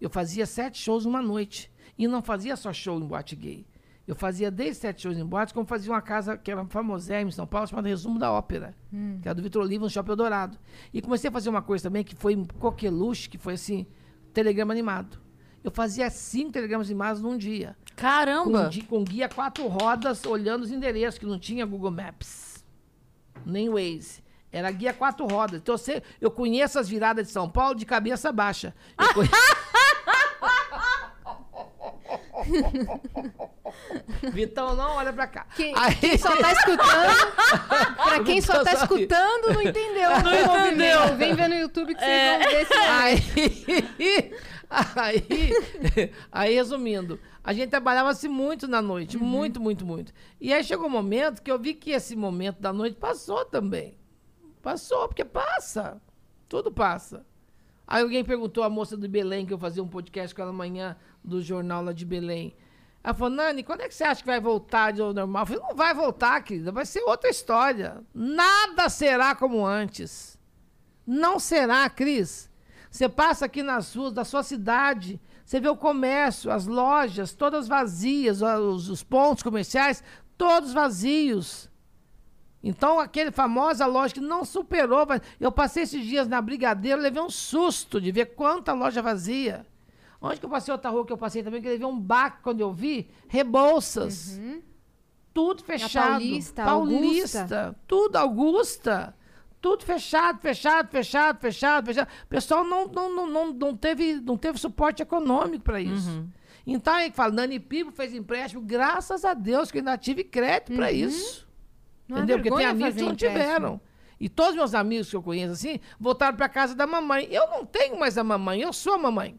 Eu fazia sete shows numa noite. E não fazia só show em boate gay. Eu fazia desde sete shows em boate, como fazia uma casa que era famosérrima em São Paulo, chamada Resumo da Ópera, que era do Vitor Oliva, no Shopping Eldorado. E comecei a fazer uma coisa também que foi um coqueluche, que foi assim, telegrama animado. Eu fazia cinco telegramas animados num dia. Com, Caramba! di- com guia quatro rodas, olhando os endereços, que não tinha Google Maps, nem Waze. Era guia quatro rodas. Então, eu, sei- eu conheço as viradas de São Paulo de cabeça baixa. Eu conhe- Vitão, não olha pra cá. Quem, Aí- quem só tá escutando. pra quem só tá escutando, não entendeu. Não entendeu. Vem ver no YouTube que vocês vão ver se Aí, aí, aí, resumindo, a gente trabalhava-se muito na noite, muito, muito, muito. E aí chegou um momento que eu vi que esse momento da noite passou também. Passou, porque passa. Tudo passa. Aí alguém perguntou à moça do Belém, que eu fazia um podcast com ela amanhã, do jornal lá de Belém. Ela falou, Nani, quando é que você acha que vai voltar de normal? Eu falei, não vai voltar, querida, vai ser outra história. Nada será como antes. Não será, Cris. Você passa aqui nas ruas da sua cidade, você vê o comércio, as lojas, todas vazias, os, os pontos comerciais, todos vazios. Então, aquele famosa loja que não superou. Eu passei esses dias na Brigadeiro, levei um susto de ver quanta loja vazia. Onde que eu passei outra rua que eu passei também, que levei um baque quando eu vi? Rebouças. Tudo fechado. Paulista, Paulista. Tudo Augusta. Tudo fechado, fechado, fechado, fechado, fechado. O pessoal não, não, não, não, não, teve, não teve suporte econômico para isso. Então, aí fala, Nani Pipo fez empréstimo, graças a Deus que eu ainda tive crédito para isso. Não Entendeu? Porque tem amigos que não empréstimo. tiveram. E todos meus amigos que eu conheço assim, voltaram para casa da mamãe. Eu não tenho mais a mamãe, eu sou a mamãe.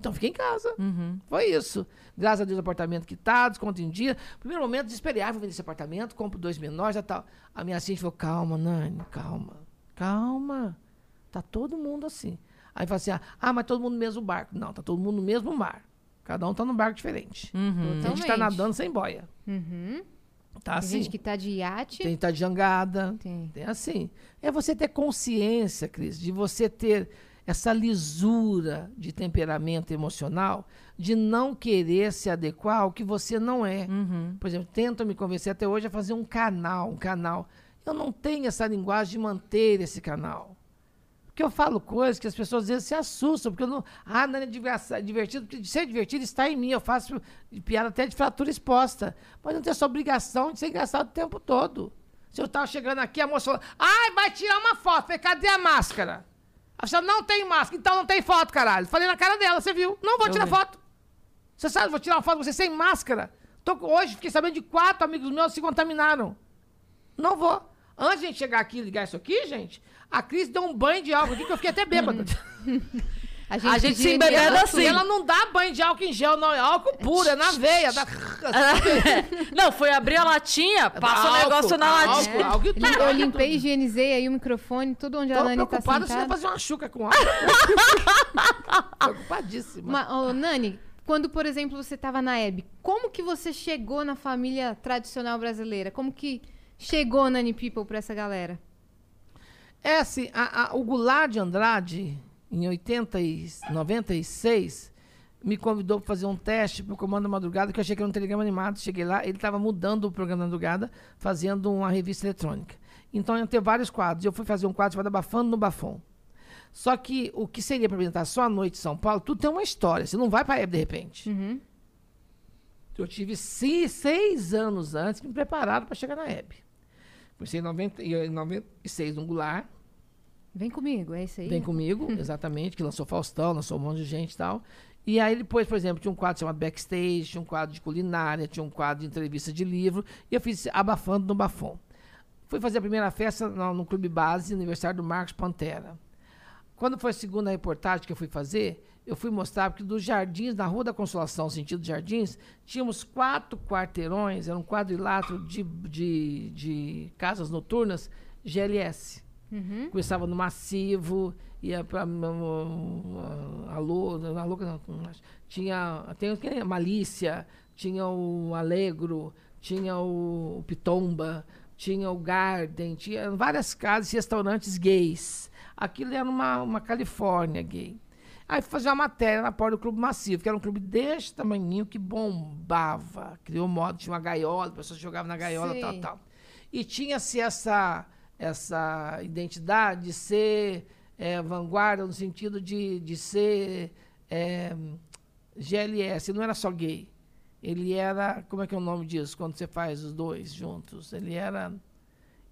Então fiquei em casa. Foi isso. Graças a Deus, apartamento quitado, desconto em dia. Primeiro momento, desesperei, ah, vou vender esse apartamento, compro dois menores e tal. A minha assistente falou, calma, Nani, calma, calma. Tá todo mundo assim. Aí fala assim, ah, ah, mas todo mundo no mesmo barco. Não, tá todo mundo no mesmo mar. Cada um tá num barco diferente. A gente tá nadando sem boia. Uhum. Tá Tem assim. gente que tá de iate. Tem que estar de jangada. Tem. Tem assim. É você ter consciência, Cris, de você ter essa lisura de temperamento emocional, de não querer se adequar ao que você não é. Por exemplo, tentam me convencer até hoje a fazer um canal, um canal. Eu não tenho essa linguagem de manter esse canal. Porque eu falo coisas que as pessoas às vezes se assustam, porque eu não. Ah, não é divertido, porque de ser divertido está em mim. Eu faço piada até de fratura exposta. Mas não tenho essa obrigação de ser engraçado o tempo todo. Se eu estava chegando aqui, a moça falou: ai, vai tirar uma foto. Falei, cadê a máscara? Ela falou, não tem máscara, então não tem foto, caralho. Falei na cara dela, você viu? Não vou tirar vi. foto. Você sabe, vou tirar uma foto com você sem máscara. Tô, hoje fiquei sabendo de quatro amigos meus que se contaminaram. Não vou. Antes de a gente chegar aqui e ligar isso aqui, gente, a Cris deu um banho de álcool aqui que eu fiquei até bêbada. A gente se podia embebeda enviar- assim. Ela não dá banho de álcool em gel, não. É álcool puro, é na veia. Dá... Não, foi abrir a latinha, passa o negócio na latinha. álcool Eu álcool e limpei, higienizei aí o microfone, tudo onde a Tô Nani tá preocupada se vai sentada. fazer uma chuca com álcool. Preocupadíssima. Ma- ô, Nani, quando, por exemplo, você estava na Hebe, como que você chegou na família tradicional brasileira? Como que chegou Nani People pra essa galera? É assim, a- a- o Goulart de Andrade, em 80 e 96, me convidou para fazer um teste para o Comando da Madrugada, que eu achei que era um telegrama animado. Cheguei lá, ele estava mudando o programa da madrugada, fazendo uma revista eletrônica. Então iam ter vários quadros. Eu fui fazer um quadro chamado Abafando no Bafom. Só que o que seria para apresentar só a noite em São Paulo, tudo tem uma história. Você não vai para a de repente. Eu tive se- seis anos antes que me prepararam para chegar na Hebe. Comecei em, 90, e em 96 no Goulart. Vem comigo, é isso aí? Vem comigo, exatamente, que lançou Faustão, lançou um monte de gente e tal. E aí depois, por exemplo, tinha um quadro chamado Backstage, tinha um quadro de culinária, tinha um quadro de entrevista de livro, e eu fiz Abafando no Bafom. Fui fazer a primeira festa no, no Clube Base, aniversário do Marcos Pantera. Quando foi a segunda reportagem que eu fui fazer, eu fui mostrar que dos jardins, na Rua da Consolação, sentido jardins, tínhamos quatro quarteirões, era um quadrilátero de, de, de casas noturnas GLS. Uhum. Começava no Massivo, ia para Alô, Alô, tinha, tem tem a Malícia, tinha o Alegro, tinha o, Pitomba, tinha o Garden, tinha várias casas e restaurantes gays. Aquilo era uma, uma Califórnia gay. Aí fui fazer uma matéria na porta do Clube Massivo, que era um clube desse tamanhinho que bombava. Criou modo, tinha uma gaiola, as pessoas jogavam na gaiola, Sei. tal, tal. E tinha-se essa, essa identidade de ser é, vanguarda, no sentido de, de ser é, GLS. Não era só gay. Ele era, como é que é o nome disso, quando você faz os dois juntos? Ele era...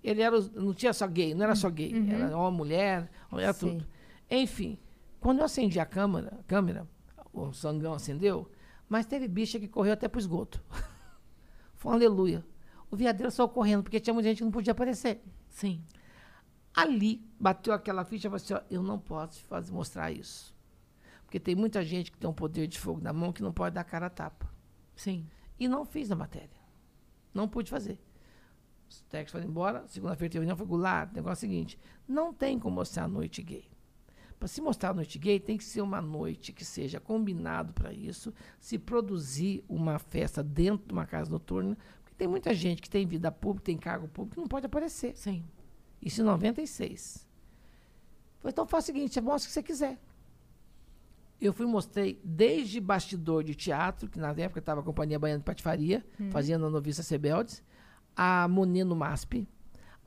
Ele era, não tinha só gay, não era só gay. Era homem, mulher, era Sei. tudo. Enfim, quando eu acendi a câmera, a câmera, o sangão acendeu, mas teve bicha que correu até pro esgoto. Foi um aleluia. O viadeiro saiu correndo, porque tinha muita gente que não podia aparecer. Sim. Ali bateu aquela ficha e falou assim: ó, eu não posso fazer, mostrar isso. Porque tem muita gente que tem um poder de fogo na mão que não pode dar cara a tapa. Sim. E não fiz a matéria. Não pude fazer. Os técnicos foram embora, segunda-feira teve reunião, foi Goulart, o negócio é o seguinte, não tem como mostrar a noite gay. Para se mostrar a noite gay, tem que ser uma noite que seja combinado para isso, se produzir uma festa dentro de uma casa noturna, tem muita gente que tem vida pública, tem cargo público, que não pode aparecer. Sim. Isso em 96. Falei, então faz o seguinte, você mostra o que você quiser. Eu fui e mostrei desde bastidor de teatro, que na época estava a Companhia Baiana de Patifaria, fazendo a Noviça Sebeldes, a Monet no MASP,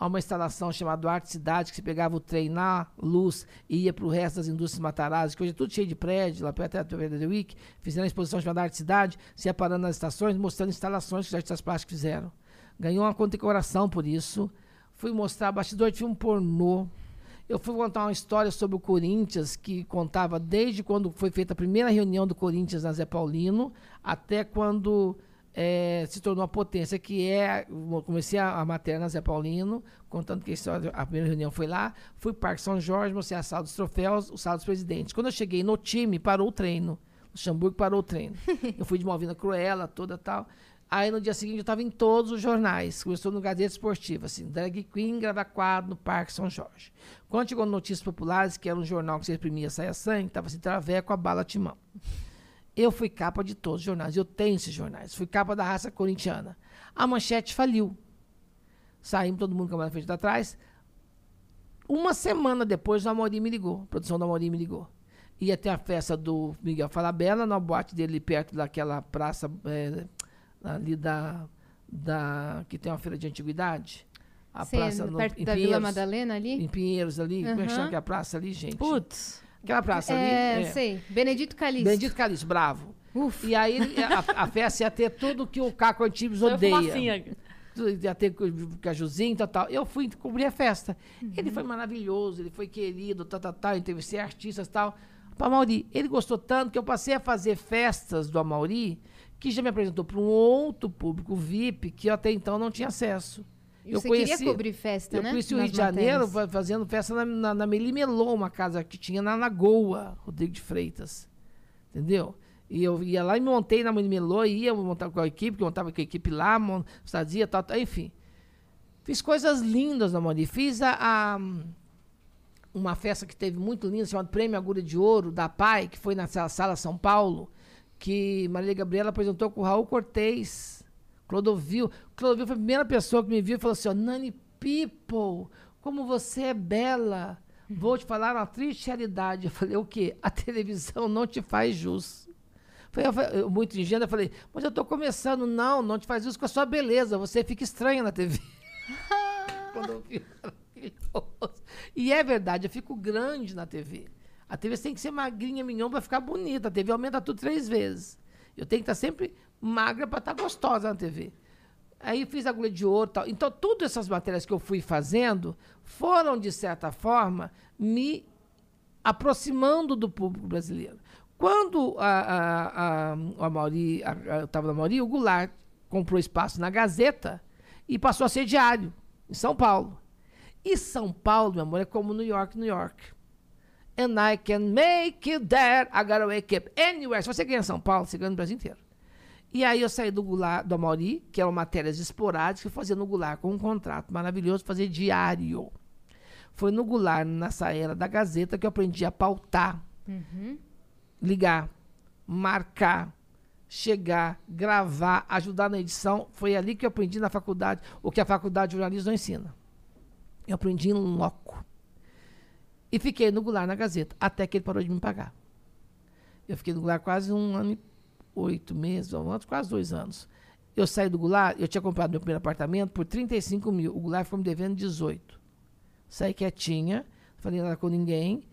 a uma instalação chamada Arte Cidade, que se pegava o trem na luz e ia para o resto das indústrias Matarazzo, que hoje é tudo cheio de prédio, lá perto da Pedra Week, fizeram a exposição chamada Arte Cidade, se ia parando nas estações, mostrando instalações que os artistas plásticos fizeram. Ganhou uma condecoração por isso. Fui mostrar bastidor de filme pornô. Eu fui contar uma história sobre o Corinthians, que contava desde quando foi feita a primeira reunião do Corinthians na Zé Paulino, até quando eh, se tornou a potência, que é. Comecei a, a matéria na Zé Paulino, contando que a, história, a primeira reunião foi lá. Fui para Parque São Jorge, mostrei a sala dos troféus, o sala dos presidentes. Quando eu cheguei no time, parou o treino. O Luxemburgo parou o treino. eu fui de Malvina Cruella, toda tal. Aí no dia seguinte eu estava em todos os jornais. Começou no Gazeta Esportiva, assim, Drag Queen grava quadro no Parque São Jorge. Quando chegou no Notícias Populares, que era um jornal que você imprimia saia sangue, estava assim, Traveco, a bala timão. Eu fui capa de todos os jornais, eu tenho esses jornais. Fui capa da raça corintiana. A manchete faliu. Saímos todo mundo com a frente de trás. Uma semana depois, o Amorim me ligou. A produção do Amorim me ligou. Ia ter a festa do Miguel Falabella, na boate dele perto daquela praça é, ali da, da. que tem uma feira de antiguidade. A praça no- perto em da Vila Pinheiros. Madalena ali? Em Pinheiros ali. Como é que chama Aham. aquela praça ali, gente? Putz. Aquela praça É, ali. sei. Benedito Calixto. Benedito Calixto, bravo. Ufa. E aí a, a festa ia ter tudo que o Caco Antibes odeia. Ia ter cajuzinho, tal, tal. Eu fui cobrir a festa. Uhum. Ele foi maravilhoso, ele foi querido, tal, tal, tal. Entrevistei artistas e tal. Para Mauri, ele gostou tanto que eu passei a fazer festas do Amauri, que já me apresentou para um outro público VIP que eu até então não tinha acesso. E você queria cobrir festa, eu né? conheci o Rio de Janeiro matérias. fa- fazendo festa na, na, na uma casa que tinha na Lagoa, Rodrigo de Freitas. Entendeu? E eu ia lá e montei na Meli Melô, ia montar com a equipe, que eu montava com a equipe lá, mon- fazia tal, tal, enfim. Fiz coisas lindas na Moni. Fiz a, a- uma festa que teve muito linda, chamada Prêmio Agulha de Ouro, da PAI, que foi na sala, sala São Paulo, que Maria Gabriela apresentou com o Raul Cortez, Clodovil. Clodovil foi a primeira pessoa que me viu e falou assim, ó, Nani People, como você é bela. Vou te falar uma triste realidade. Eu falei, o quê? A televisão não te faz jus. Foi, eu, falei- eu, muito ingênuo, eu falei, mas eu estou começando. Não, não te faz isso com a sua beleza. Você fica estranha na TV. Quando eu vi. E é verdade, eu fico grande na TV. A TV tem que ser magrinha, mignon, para ficar bonita. A TV aumenta tudo três vezes. Eu tenho que estar sempre magra para estar gostosa na TV. Aí fiz agulha de ouro tal. Então, todas essas matérias que eu fui fazendo foram, de certa forma, me aproximando do público brasileiro. Quando a, a, a, a Mauri, a, eu estava na Mauri, o Goulart comprou espaço na Gazeta e passou a ser diário, em São Paulo. E São Paulo, meu amor, é como New York, New York. And I can make it there. I gotta wake up anywhere. Se você ganha São Paulo, você ganha no Brasil inteiro. E aí eu saí do Goulart, do Amauri, que eram matérias esporádicas, que eu fazia no Goulart com um contrato maravilhoso, fazer diário. Foi no Goulart, nessa era da Gazeta, que eu aprendi a pautar, ligar, marcar, chegar, gravar, ajudar na edição. Foi ali que eu aprendi na faculdade o que a faculdade de jornalismo não ensina. Eu aprendi em loco. E fiquei no Goulart na Gazeta, até que ele parou de me pagar. Eu fiquei no Goulart quase um ano e oito meses, um ano, quase dois anos. Eu saí do Goulart, eu tinha comprado meu primeiro apartamento por 35 mil. O Goulart ficou me devendo 18. Saí quietinha, não falei nada com ninguém.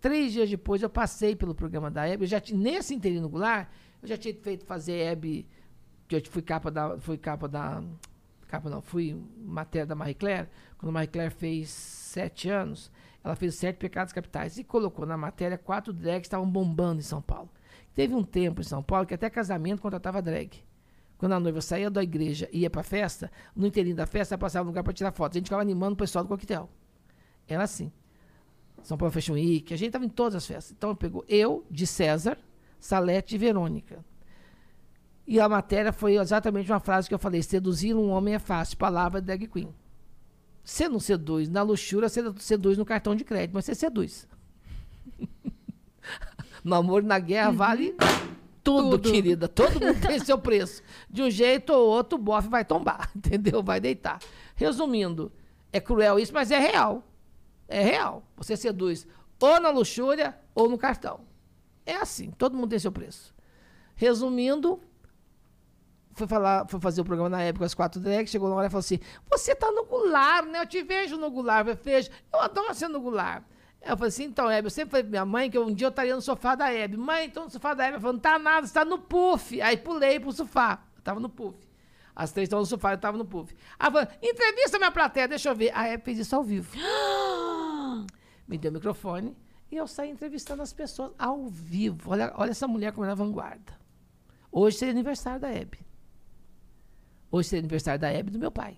Três dias depois eu passei pelo programa da Hebe. Eu já, ti- nesse interino no Goulart, eu já tinha feito fazer Hebe, que eu fui capa da. Fui capa da. Capa não, fui matéria da Marie Claire. Quando a Marie Claire fez sete anos, ela fez sete pecados capitais e colocou na matéria quatro drags que estavam bombando em São Paulo. Teve um tempo em São Paulo que até casamento contratava drag. Quando a noiva saía da igreja e ia pra festa, no inteirinho da festa, passava no lugar para tirar fotos. A gente ficava animando o pessoal do coquetel. Era assim. São Paulo Fashion Week, a gente estava em todas as festas. Então pegou eu, de César, Salete e Verônica. E a matéria foi exatamente uma frase que eu falei: seduzir um homem é fácil, palavra drag queen. Você não seduz na luxúria, você seduz no cartão de crédito, mas você seduz. no amor e na guerra vale tudo, Tudo. querida. Todo mundo tem seu preço. De um jeito ou outro, o bofe vai tombar, entendeu? Vai deitar. Resumindo, é cruel isso, mas é real. É real. Você seduz ou na luxúria ou no cartão. É assim, todo mundo tem seu preço. Resumindo, foi, falar, foi fazer o programa na época, as quatro drags, chegou na hora e falou assim: Você tá no Goulart, né? Eu te vejo no Goulart. Eu vejo, eu adoro você no Goulart. Eu falei assim, então, Hebe, eu sempre falei pra minha mãe que um dia eu estaria no sofá da Hebe. Mãe, tô no sofá da Hebe. Ela falou, não tá nada, você tá no puff. Aí pulei pro sofá. Eu tava no puff. As três estavam no sofá, eu tava no puff. Aí falou, entrevista minha plateia, deixa eu ver. A Hebe fez isso ao vivo. Me deu o microfone e eu saí entrevistando as pessoas ao vivo. Olha, olha essa mulher como ela é vanguarda. Hoje seria aniversário da Hebe. Hoje seria aniversário da Hebe do meu pai.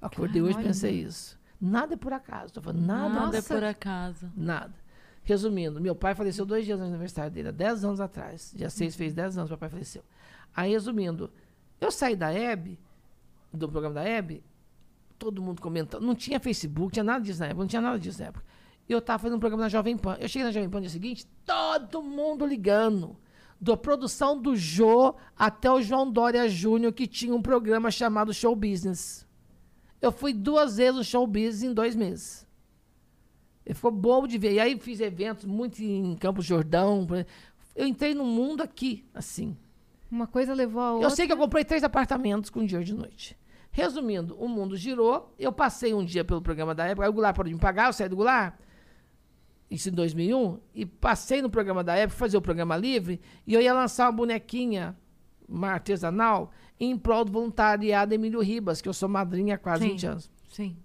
Acordei hoje e pensei isso. Nada é por acaso. Tô falando, nada, Nada é por acaso. nada. Resumindo, meu pai faleceu dois dias no aniversário dele, há 10 anos atrás. Dia 6 fez 10 anos, meu pai faleceu. Aí, resumindo, eu saí da Hebe, do programa da Hebe, todo mundo comentando. Não tinha Facebook, tinha nada disso na época, não tinha nada disso na época. Eu estava fazendo um programa na Jovem Pan. Eu cheguei na Jovem Pan no dia seguinte, todo mundo ligando. Da produção do Jô até o João Dória Júnior, que tinha um programa chamado Show Business. Eu fui duas vezes no Show Business em dois meses. Ele ficou bobo de ver. E aí fiz eventos muito em Campos Jordão. Eu entrei num mundo aqui, assim. Uma coisa levou a outra. Eu sei que eu comprei três apartamentos com dia de noite. Resumindo, o mundo girou. Eu passei um dia pelo programa da época. Aí o Goulart parou de me pagar, eu saí do Goulart. Isso em 2001. E passei no programa da época, fazer o programa livre. E eu ia lançar uma bonequinha artesanal em prol do voluntariado Emílio Ribas, que eu sou madrinha há quase Sim. 20 anos. Sim.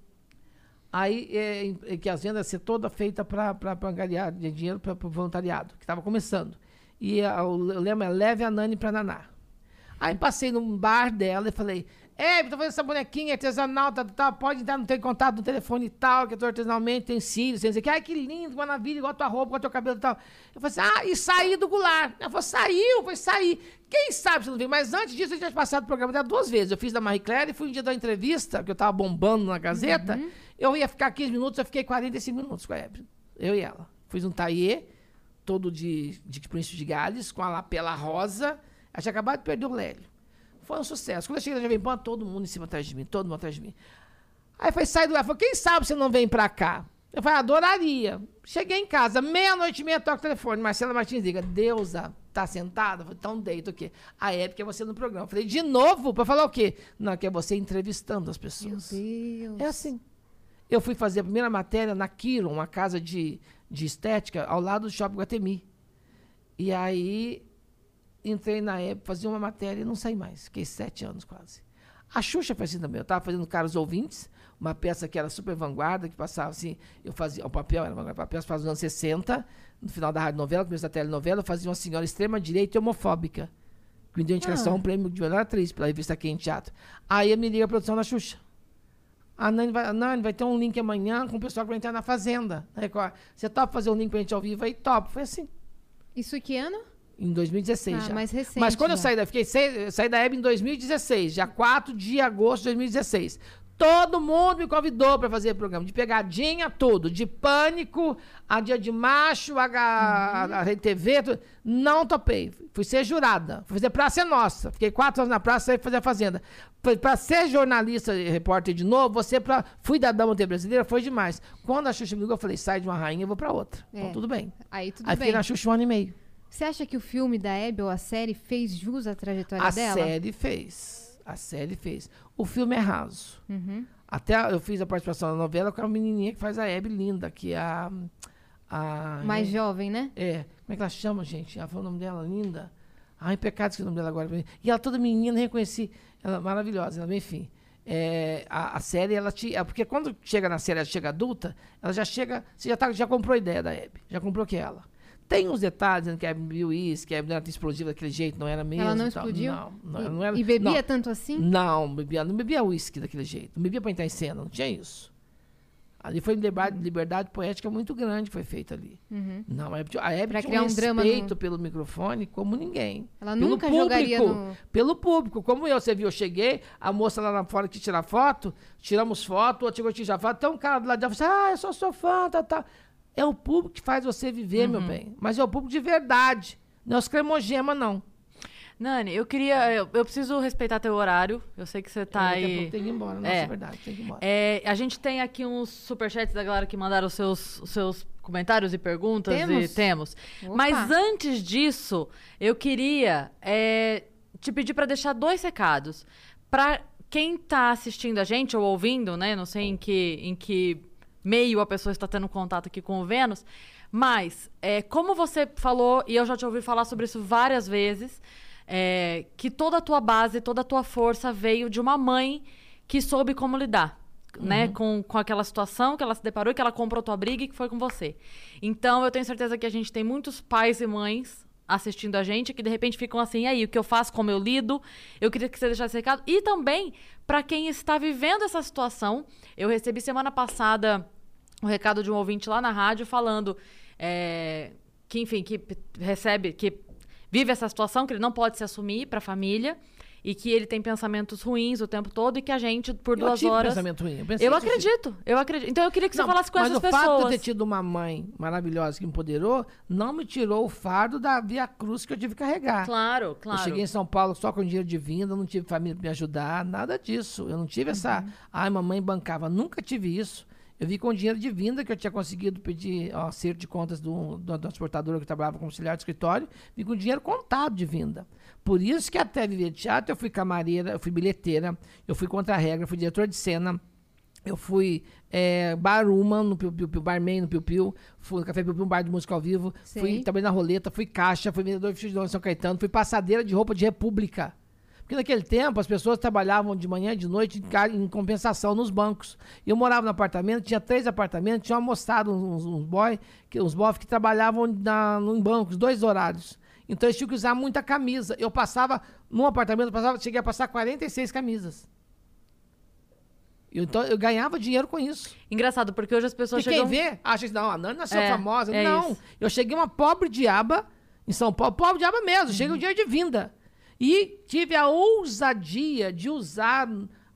Aí, é, é, que as vendas ia ser toda feita para angariar dinheiro para o voluntariado, que estava começando. E a- o lema é leve a Nani para Naná. Aí passei num bar dela e falei, é, tô fazendo essa bonequinha artesanal, tá, tá, pode entrar, não tem contato no telefone e tal, que eu tô artesanalmente, tem cílios, tem aqui. Ai, que lindo, maravilha, igual a tua roupa, igual o teu cabelo e tal. Eu falei assim, ah, e saí do Goulart. Ela falou, saiu, foi sair. Quem sabe você não viu? Mas antes disso, eu tinha passado o programa dela duas vezes. Eu fiz da Marie Claire e fui um dia da entrevista, que eu tava bombando na Gazeta. Eu ia ficar 15 minutos, eu fiquei 45 minutos com a Hebe. Eu e ela. Fiz um taillé, todo de, de Príncipe de Gales, com a lapela rosa. Ela tinha acabado de perder o Lélio. Foi um sucesso. Quando eu cheguei na Jovem Pan, todo mundo em cima atrás de mim, todo mundo atrás de mim. Aí foi sair do lugar, falou, quem sabe você não vem pra cá? Eu falei, adoraria. Cheguei em casa, meia-noite e meia, toca o telefone. Marcela Martins liga, Deusa, tá sentada? Eu falei, então deita o quê? A época é você no programa. Eu falei, de novo? Pra falar o quê? Não, que é você entrevistando as Meu pessoas. Deus. É assim. Eu fui fazer a primeira matéria na Kiron, uma casa de, de estética, ao lado do Shopping Guatemi. E aí entrei na época, fazia uma matéria e não saí mais. Fiquei sete anos quase. A Xuxa foi assim também. Eu tava fazendo Caros Ouvintes, uma peça que era super vanguarda, que passava assim, eu fazia, o papel era vanguarda, o papel fazia nos anos 60, no final da rádio novela, começo da telenovela, eu fazia uma senhora extrema-direita e homofóbica. Que me deu indicação um prêmio de melhor atriz pela revista Aqui em Teatro. Aí me liga a produção da Xuxa. A Nani vai, Nani, vai ter um link amanhã com o pessoal que vai entrar na Fazenda. na Record. Você topa fazer um link pra gente ao vivo? Aí topo. Foi assim. Isso que ano? Em 2016 Ah, já. mais recente Mas quando eu já. saí da, fiquei eu saí da Hebe em 2016, já 4 de agosto de 2016. Todo mundo me convidou para fazer programa, de pegadinha, tudo, de pânico, a dia de macho, a, a, a Rede TV, tudo. não topei. Fui ser jurada, fui fazer Praça é Nossa. Fiquei quatro anos na praça e fazer a Fazenda. Para ser jornalista e repórter de novo, você pra, fui da Dama TV Brasileira, foi demais. Quando a Xuxa me ligou, eu falei, sai de uma rainha, eu vou para outra. Então É. tudo bem. Aí tudo Aí bem. fiquei na Xuxa um ano e meio. Você acha que o filme da Hebe ou a série fez jus à trajetória A dela? série fez. A série fez. O filme é raso. Uhum. Até eu fiz a participação na novela com a menininha que faz a Hebe Linda, que é a. a Mais jovem, né? É. Como é que ela chama, gente? Ela falou o nome dela, Linda. Ai, pecado que o nome dela agora. E ela toda menina, reconheci. Ela é maravilhosa, ela, enfim. É, a, a série, ela te. é, Porque quando chega na série, ela chega adulta, ela já chega. Você já, tá, já comprou a ideia da Hebe. Já comprou que é ela. Tem uns detalhes, dizendo que a Hebe bebeu isso, que não era explosiva daquele jeito, não era mesmo. Ela não e explodiu? Não, não, e, não era. e bebia não. tanto assim? Não, bebia, não bebia uísque daquele jeito. Não bebia pra entrar em cena, não tinha isso. Ali foi liberdade, liberdade poética muito grande que foi feita ali. Não, a Hebe, a Hebe Uhum. Pra tinha um um drama respeito no- pelo microfone como ninguém. Ela pelo nunca jogaria no- Pelo público. Como eu, você viu, eu cheguei, a moça lá na fora que tira foto, tiramos foto, outro chegou a tirar foto, tem um cara do lado dela, falou assim, ah, eu sou fã, tá, tá. É o público que faz você viver, meu bem. Mas é o público de verdade. Não é os cremogema, não. Nani, eu queria. Eu, eu preciso respeitar teu horário. Eu sei que você tá a aí. tem que ir embora. Nossa, É. é verdade, tem que ir embora. É, a gente tem aqui uns superchats da galera que mandaram os seus, os seus comentários e perguntas. Temos? E temos. Opa. Mas antes disso, eu queria é, te pedir para deixar dois recados. Para quem tá assistindo a gente ou ouvindo, né? Não sei em que, em que meio a pessoa está tendo contato aqui com o Vênus. Mas, é, como você falou, e eu já te ouvi falar sobre isso várias vezes, é, que toda a tua base, toda a tua força veio de uma mãe que soube como lidar. Né, com, com aquela situação que ela se deparou, que ela comprou tua briga e que foi com você. Então, eu tenho certeza que a gente tem muitos pais e mães assistindo a gente que de repente ficam assim, e aí, o que eu faço, como eu lido? Eu queria que você deixasse esse recado. E também, para quem está vivendo essa situação, eu recebi semana passada um recado de um ouvinte lá na rádio falando é, que, enfim, que recebe, que vive essa situação, que ele não pode se assumir para a família e que ele tem pensamentos ruins o tempo todo e que a gente, por Eu duas tive horas. pensamento ruim. Eu, Eu isso, assim. acredito, eu acredito. Então eu queria que você Não, falasse com mas essas o fato de pessoas. eu ter tido uma mãe maravilhosa que me empoderou não me tirou o fardo da Via Cruz que eu tive que carregar. Claro, claro. Eu cheguei em São Paulo só com dinheiro de vinda, não tive família para me ajudar, nada disso. Eu não tive essa. Uhum. Ai, mamãe bancava. Nunca tive isso. Eu vi com dinheiro de vinda que eu tinha conseguido pedir ó, acerto de contas do, do, da transportadora que trabalhava como auxiliar de escritório, vi com dinheiro contado de vinda. Por isso que até viver de teatro eu fui camareira, eu fui bilheteira, eu fui contra-regra, fui diretor de cena, eu fui é, baruma no Piu Piu Piu, barman no Piu Piu, fui no Café Piu Piu, bar de música ao vivo, Sei. fui também na roleta, fui caixa, fui vendedor de São Caetano, fui passadeira de roupa de república. Porque naquele tempo as pessoas trabalhavam de manhã e de noite em, compensação nos bancos. E eu morava no apartamento, tinha três apartamentos, tinha uma moçada, uns, uns boy, que, uns boys que trabalhavam na, no- em bancos, dois horários. Então eles tinham que usar muita camisa. Eu passava, num apartamento, eu passava, cheguei a passar 46 camisas. Eu, então eu ganhava dinheiro com isso. Engraçado, porque hoje as pessoas E quem chegam... vê, acha que não, a Nani nasceu É, famosa. é não, isso. eu cheguei uma pobre diaba em São Paulo, pobre diaba mesmo, cheguei Uhum. um dia de vinda. E tive a ousadia de usar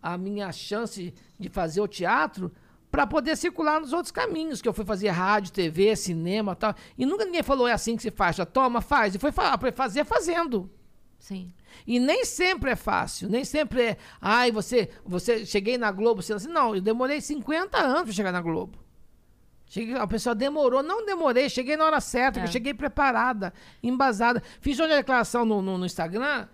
a minha chance de fazer o teatro para poder circular nos outros caminhos, que eu fui fazer rádio, TV, cinema e tal. E nunca ninguém falou, é assim que se faz, já toma, faz. E foi fa- fazer fazendo. Sim. E nem sempre é fácil, nem sempre é. Ai, você, você cheguei na Globo, você assim, não, eu demorei 50 anos para chegar na Globo. Cheguei, a pessoa demorou, não demorei, cheguei na hora certa, É. cheguei preparada, embasada. Fiz uma declaração no, no, no Instagram,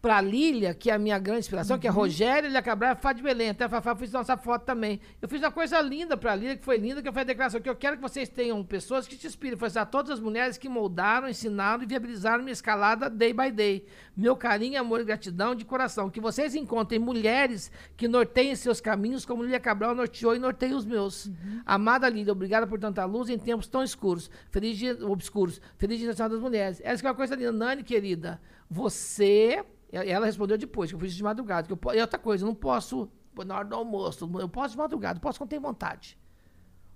pra Lília, que é a minha grande inspiração, que é Rogério, Lília Cabral e Fá de Belém. Até a Fafá fiz nossa foto também. Eu fiz uma coisa linda pra Lília, que foi linda, que foi a declaração, que eu quero que vocês tenham pessoas que te inspirem. Foi a todas as mulheres que moldaram, ensinaram e viabilizaram minha escalada day by day. Meu carinho, amor e gratidão de coração. Que vocês encontrem mulheres que norteiem seus caminhos, como Lília Cabral norteou e norteia os meus. Amada Lília, obrigada por tanta luz em tempos tão escuros. Feliz dia, obscuros. Feliz dia Nacional das Mulheres. Essa que é uma coisa linda. Nani, querida, você... Ela respondeu depois, que eu fiz de madrugada. Que eu, e outra coisa, eu não posso, na hora do almoço, eu posso de madrugada, eu posso quando tem vontade.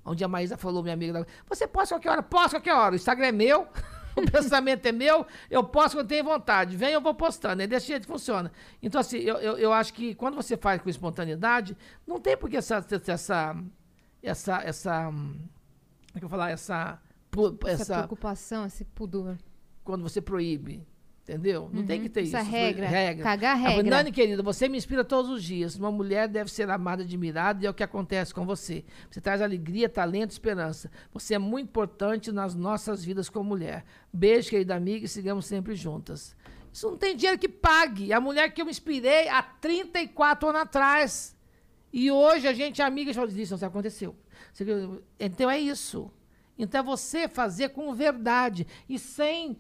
Um dia a Maísa falou, minha amiga, você posta qualquer hora? Posso qualquer hora. O Instagram é meu, o pensamento é meu, eu posto quando tenho vontade. Vem, eu vou postando. É desse jeito que funciona. Então, assim, eu, eu, eu acho que quando você faz com espontaneidade, não tem por que essa. essa, essa, essa como é que eu vou falar? Essa. Essa, essa preocupação, esse pudor. quando você proíbe. Entendeu? Não tem que ter Essa isso. regra, regra. cagar regra. Nani, querida, você me inspira todos os dias. Uma mulher deve ser amada, admirada, e é o que acontece com você. Você traz alegria, talento, esperança. Você é muito importante nas nossas vidas como mulher. Beijo, querida amiga, e sigamos sempre juntas. Isso não tem dinheiro que pague. A mulher que eu me inspirei há 34 anos atrás. E hoje a gente é amiga e fala, isso não aconteceu. Então é isso. Então é você fazer com verdade e sem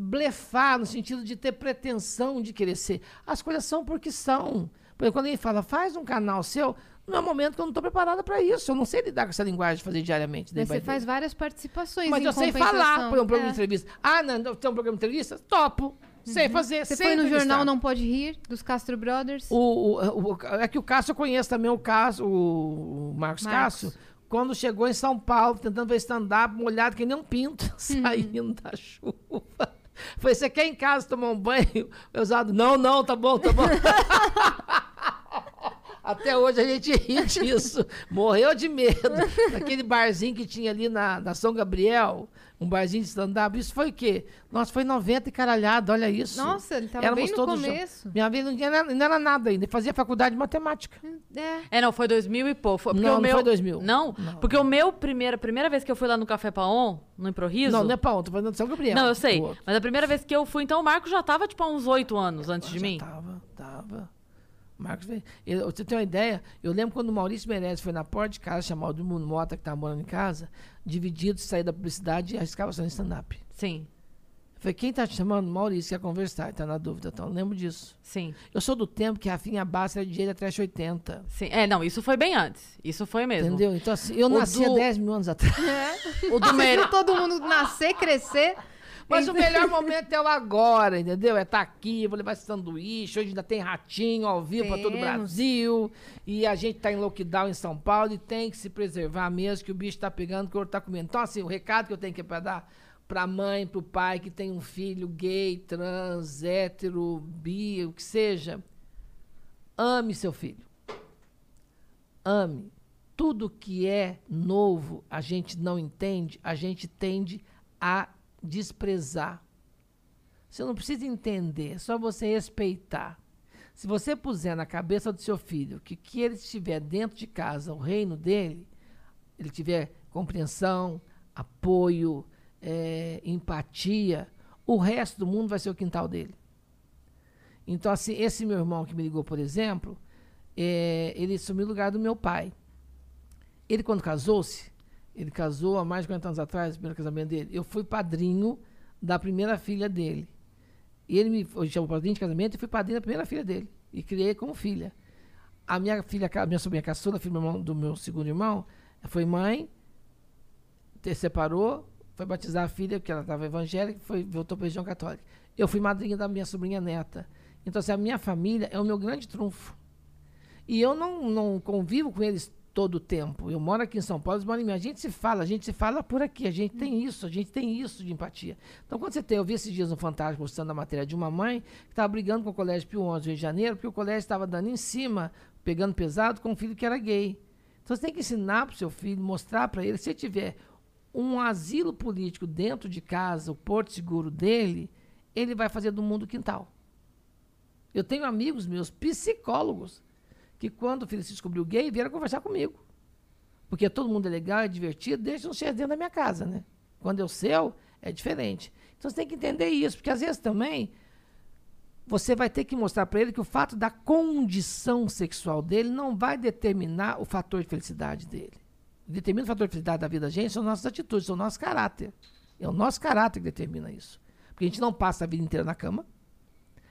blefar no sentido de ter pretensão de querer ser. As coisas são porque são. Por exemplo, quando alguém fala, faz um canal seu, não é um momento que eu não estou preparada para isso. Eu não sei lidar com essa linguagem de fazer diariamente. Mas você faz várias participações Mas eu sei falar por um programa É. de entrevista. Ah, não, tem um programa de entrevista? Topo. Sei fazer. Você foi no jornal Não Pode Rir, dos Castro Brothers. O, o- o- é que o Cássio eu conheço também o Cássio, o, o Marcos, Marcos. Cássio, quando chegou em São Paulo, tentando ver stand-up, molhado que nem um pinto, Uhum. saindo da chuva. Foi, você quer em casa tomar um banho? Eu usado, não, não, tá bom, tá bom. Até hoje a gente ri disso. Morreu de medo. Aquele barzinho que tinha ali na, na São Gabriel, um barzinho de stand-up. Isso foi o quê? Nossa, foi 90 e caralhado, olha isso. Nossa, ele tava Éramos bem no jo- começo. Minha vida não, tinha, não era nada ainda. Fazia faculdade de matemática. É. É, não, foi 2000 e pouco. Foi, porque Não, o não meu, foi 2000. Não? Porque o meu, primeira, primeira vez que eu fui lá no Café Paon, no Improviso... Não, não é pra ontem, tô falando de São Gabriel. Não, eu sei. Mas a primeira vez que eu fui, então o Marco já tava, tipo, há uns oito anos antes de Já mim. Tava, tava. Marcos veio. Eu, você tem uma ideia? Eu lembro quando o Maurício Meirelles foi na porta de casa chamar o Edmundo Mota, que tava morando em casa, dividido, sair da publicidade e arriscava só em stand-up. Sim, Eu falei, quem tá te chamando? Maurício, quer conversar, tá na dúvida. Então, eu lembro disso. sim, Eu sou do tempo que a Rafinha Bassi era DJ da Trash 80. sim. É, não, isso foi bem antes. Isso foi mesmo. Entendeu? Então, assim, eu O nasci há do- 10 mil anos atrás. O do Meire... todo mundo nascer, crescer. Mas o melhor momento é o agora, entendeu? É estar aqui, vou levar esse sanduíche. Hoje ainda tem ratinho ao vivo para todo o. Brasil. E a gente tá em lockdown em São Paulo e tem que se preservar mesmo, que o bicho tá pegando, que o outro tá comendo. Então, assim, o recado que eu tenho que para dar pra mãe, pro pai que tem um filho gay, trans, hétero, bi, o que seja, ame seu filho. Ame. Tudo que é novo, a gente não entende, a gente tende a desprezar. Você não precisa entender, é só você respeitar. Se você puser na cabeça do seu filho que que ele estiver dentro de casa, o reino dele, ele tiver compreensão, apoio, eh, empatia, o resto do mundo vai ser o quintal dele. Então, assim, esse meu irmão que me ligou, por exemplo, eh, ele assumiu o lugar do meu pai. Ele, quando casou-se, ele casou há mais de 40 anos atrás, o primeiro casamento dele. Eu fui padrinho da primeira filha dele. Ele me chamou padrinho de casamento e fui padrinho da primeira filha dele. E criei como filha. A minha filha, a minha sobrinha caçula, filha do meu segundo irmão, foi mãe, te separou, foi batizar a filha, porque ela estava evangélica, foi, voltou para a religião católica. Eu fui madrinha da minha sobrinha neta. Então, assim, a minha família é o meu grande trunfo. E eu não, não convivo com eles todo o tempo. Eu moro aqui em São Paulo, eles moram em mim. A gente se fala, a gente se fala por aqui. A gente tem isso, a gente tem isso de empatia. Então, quando você tem, eu vi esses dias no Fantástico mostrando a matéria de uma mãe que estava brigando com o Colégio Pio XI do Rio de Janeiro, porque o colégio estava dando em cima, pegando pesado com um filho que era gay. Então, você tem que ensinar para o seu filho, mostrar para ele, se ele tiver um asilo político dentro de casa, o porto seguro dele, ele vai fazer do mundo quintal. Eu tenho amigos meus, psicólogos, que quando o filho se descobriu gay, vieram conversar comigo. Porque todo mundo é legal, é divertido, desde não ser dentro da minha casa, né? Quando é o seu, é diferente. Então você tem que entender isso, porque às vezes também você vai ter que mostrar para ele que o fato da condição sexual dele não vai determinar o fator de felicidade dele. Determina o fator de felicidade da vida da gente são nossas atitudes, são o nosso caráter. É o nosso caráter que determina isso. Porque a gente não passa a vida inteira na cama,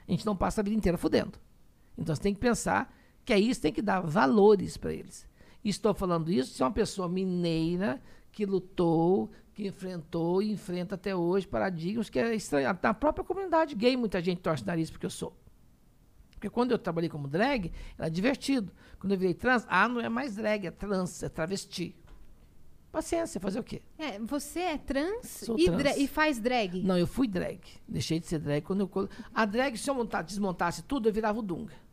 a gente não passa a vida inteira fudendo. Então você tem que pensar que é isso, tem que dar valores para eles. Estou falando isso se é uma pessoa mineira que lutou, que enfrentou e enfrenta até hoje paradigmas que é estranho. Na própria comunidade gay, muita gente torce o nariz porque eu sou. Porque quando eu trabalhei como drag, era divertido. Quando eu virei trans, ah, não é mais drag, é trans, é travesti. Paciência, fazer o quê? É, você é trans, e, trans. e faz drag. Não, eu fui drag. Deixei de ser drag quando eu. A drag, se eu montar, desmontasse tudo, eu virava o Dunga.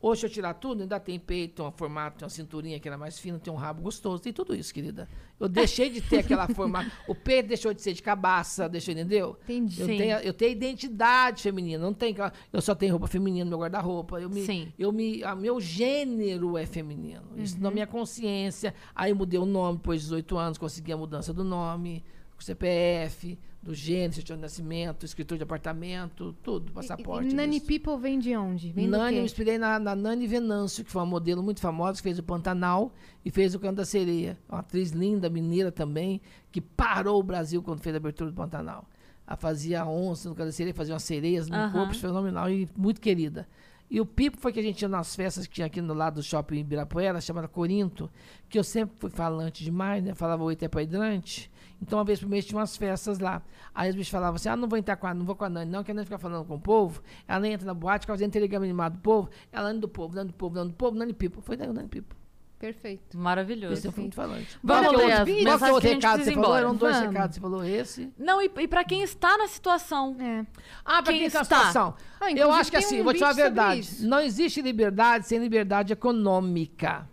Hoje, se eu tirar tudo, ainda tem peito, tem um formato, tem uma cinturinha que era mais fina, tem um rabo gostoso, tem tudo isso, querida. Eu deixei de ter aquela formato. O peito deixou de ser de cabaça, deixou, entendeu? Entendi. Eu tenho, eu tenho identidade feminina, não tem Eu só tenho roupa feminina no meu guarda-roupa. Eu me, Sim. eu me, a meu gênero é feminino. Isso na minha consciência. Aí eu mudei o nome depois de 18 anos, consegui a mudança do nome, o CPF, do gênero, certidão de nascimento, escritura de apartamento, tudo, passaporte. E Nani isso. People vem de onde? Vem Nani, eu inspirei na, na Nani Venâncio, que foi uma modelo muito famosa, que fez o Pantanal e fez o Canto da Sereia. Uma atriz linda, mineira também, que parou o Brasil quando fez a abertura do Pantanal. Ela fazia onça no Canto da Sereia, fazia umas sereias no corpo fenomenal e muito querida. E o Pipo foi que a gente ia nas festas que tinha aqui no lado do shopping Ibirapuera, chamada Corinto, que eu sempre fui falante demais, né? Falava oito é pra hidrante. Então, uma vez por mês tinha umas festas lá. Aí os bichos falavam assim: ah, não vou entrar com a, não vou com a Nani, não, que a Nani fica falando com o povo. Ela nem entra na boate, causando telegrama animado do povo. Ela anda do povo, Nani do povo, Nani do povo, Nani Pipo. Foi Nani, Nani Pipo. Perfeito. Maravilhoso. Esse eu fui muito falante. Vamos ler o as mensagens o outro que a gente recado você falou? Eram dois Vamos. recados. Você falou esse. Não, e, e pra quem está na situação. É. Ah, pra Quem quem tá na está? situação. Ah, eu acho que assim, um vou te falar a verdade. isso. Não existe liberdade sem liberdade econômica.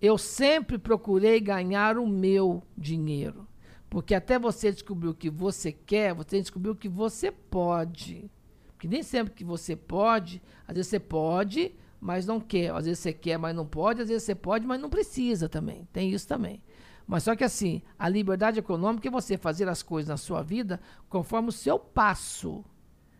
Eu sempre procurei ganhar o meu dinheiro. Porque até você descobrir o que você quer, você descobrir o que você pode. Porque nem sempre que você pode, às vezes você pode, mas não quer. Às vezes você quer, mas não pode. Às vezes você pode, mas não precisa também. Tem isso também. Mas só que assim, a liberdade econômica é você fazer as coisas na sua vida conforme o seu passo.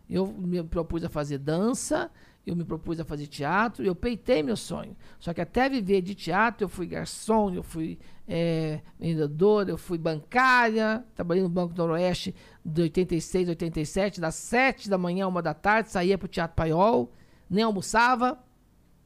Eu me propus a fazer dança, eu me propus a fazer teatro, eu peitei meu sonho. Só que até viver de teatro, eu fui garçom, eu fui eh, vendedor, eu fui bancária, trabalhei no Banco do Noroeste de 86, 87, das 7 da manhã, uma da tarde, saía pro Teatro Paiol, nem almoçava,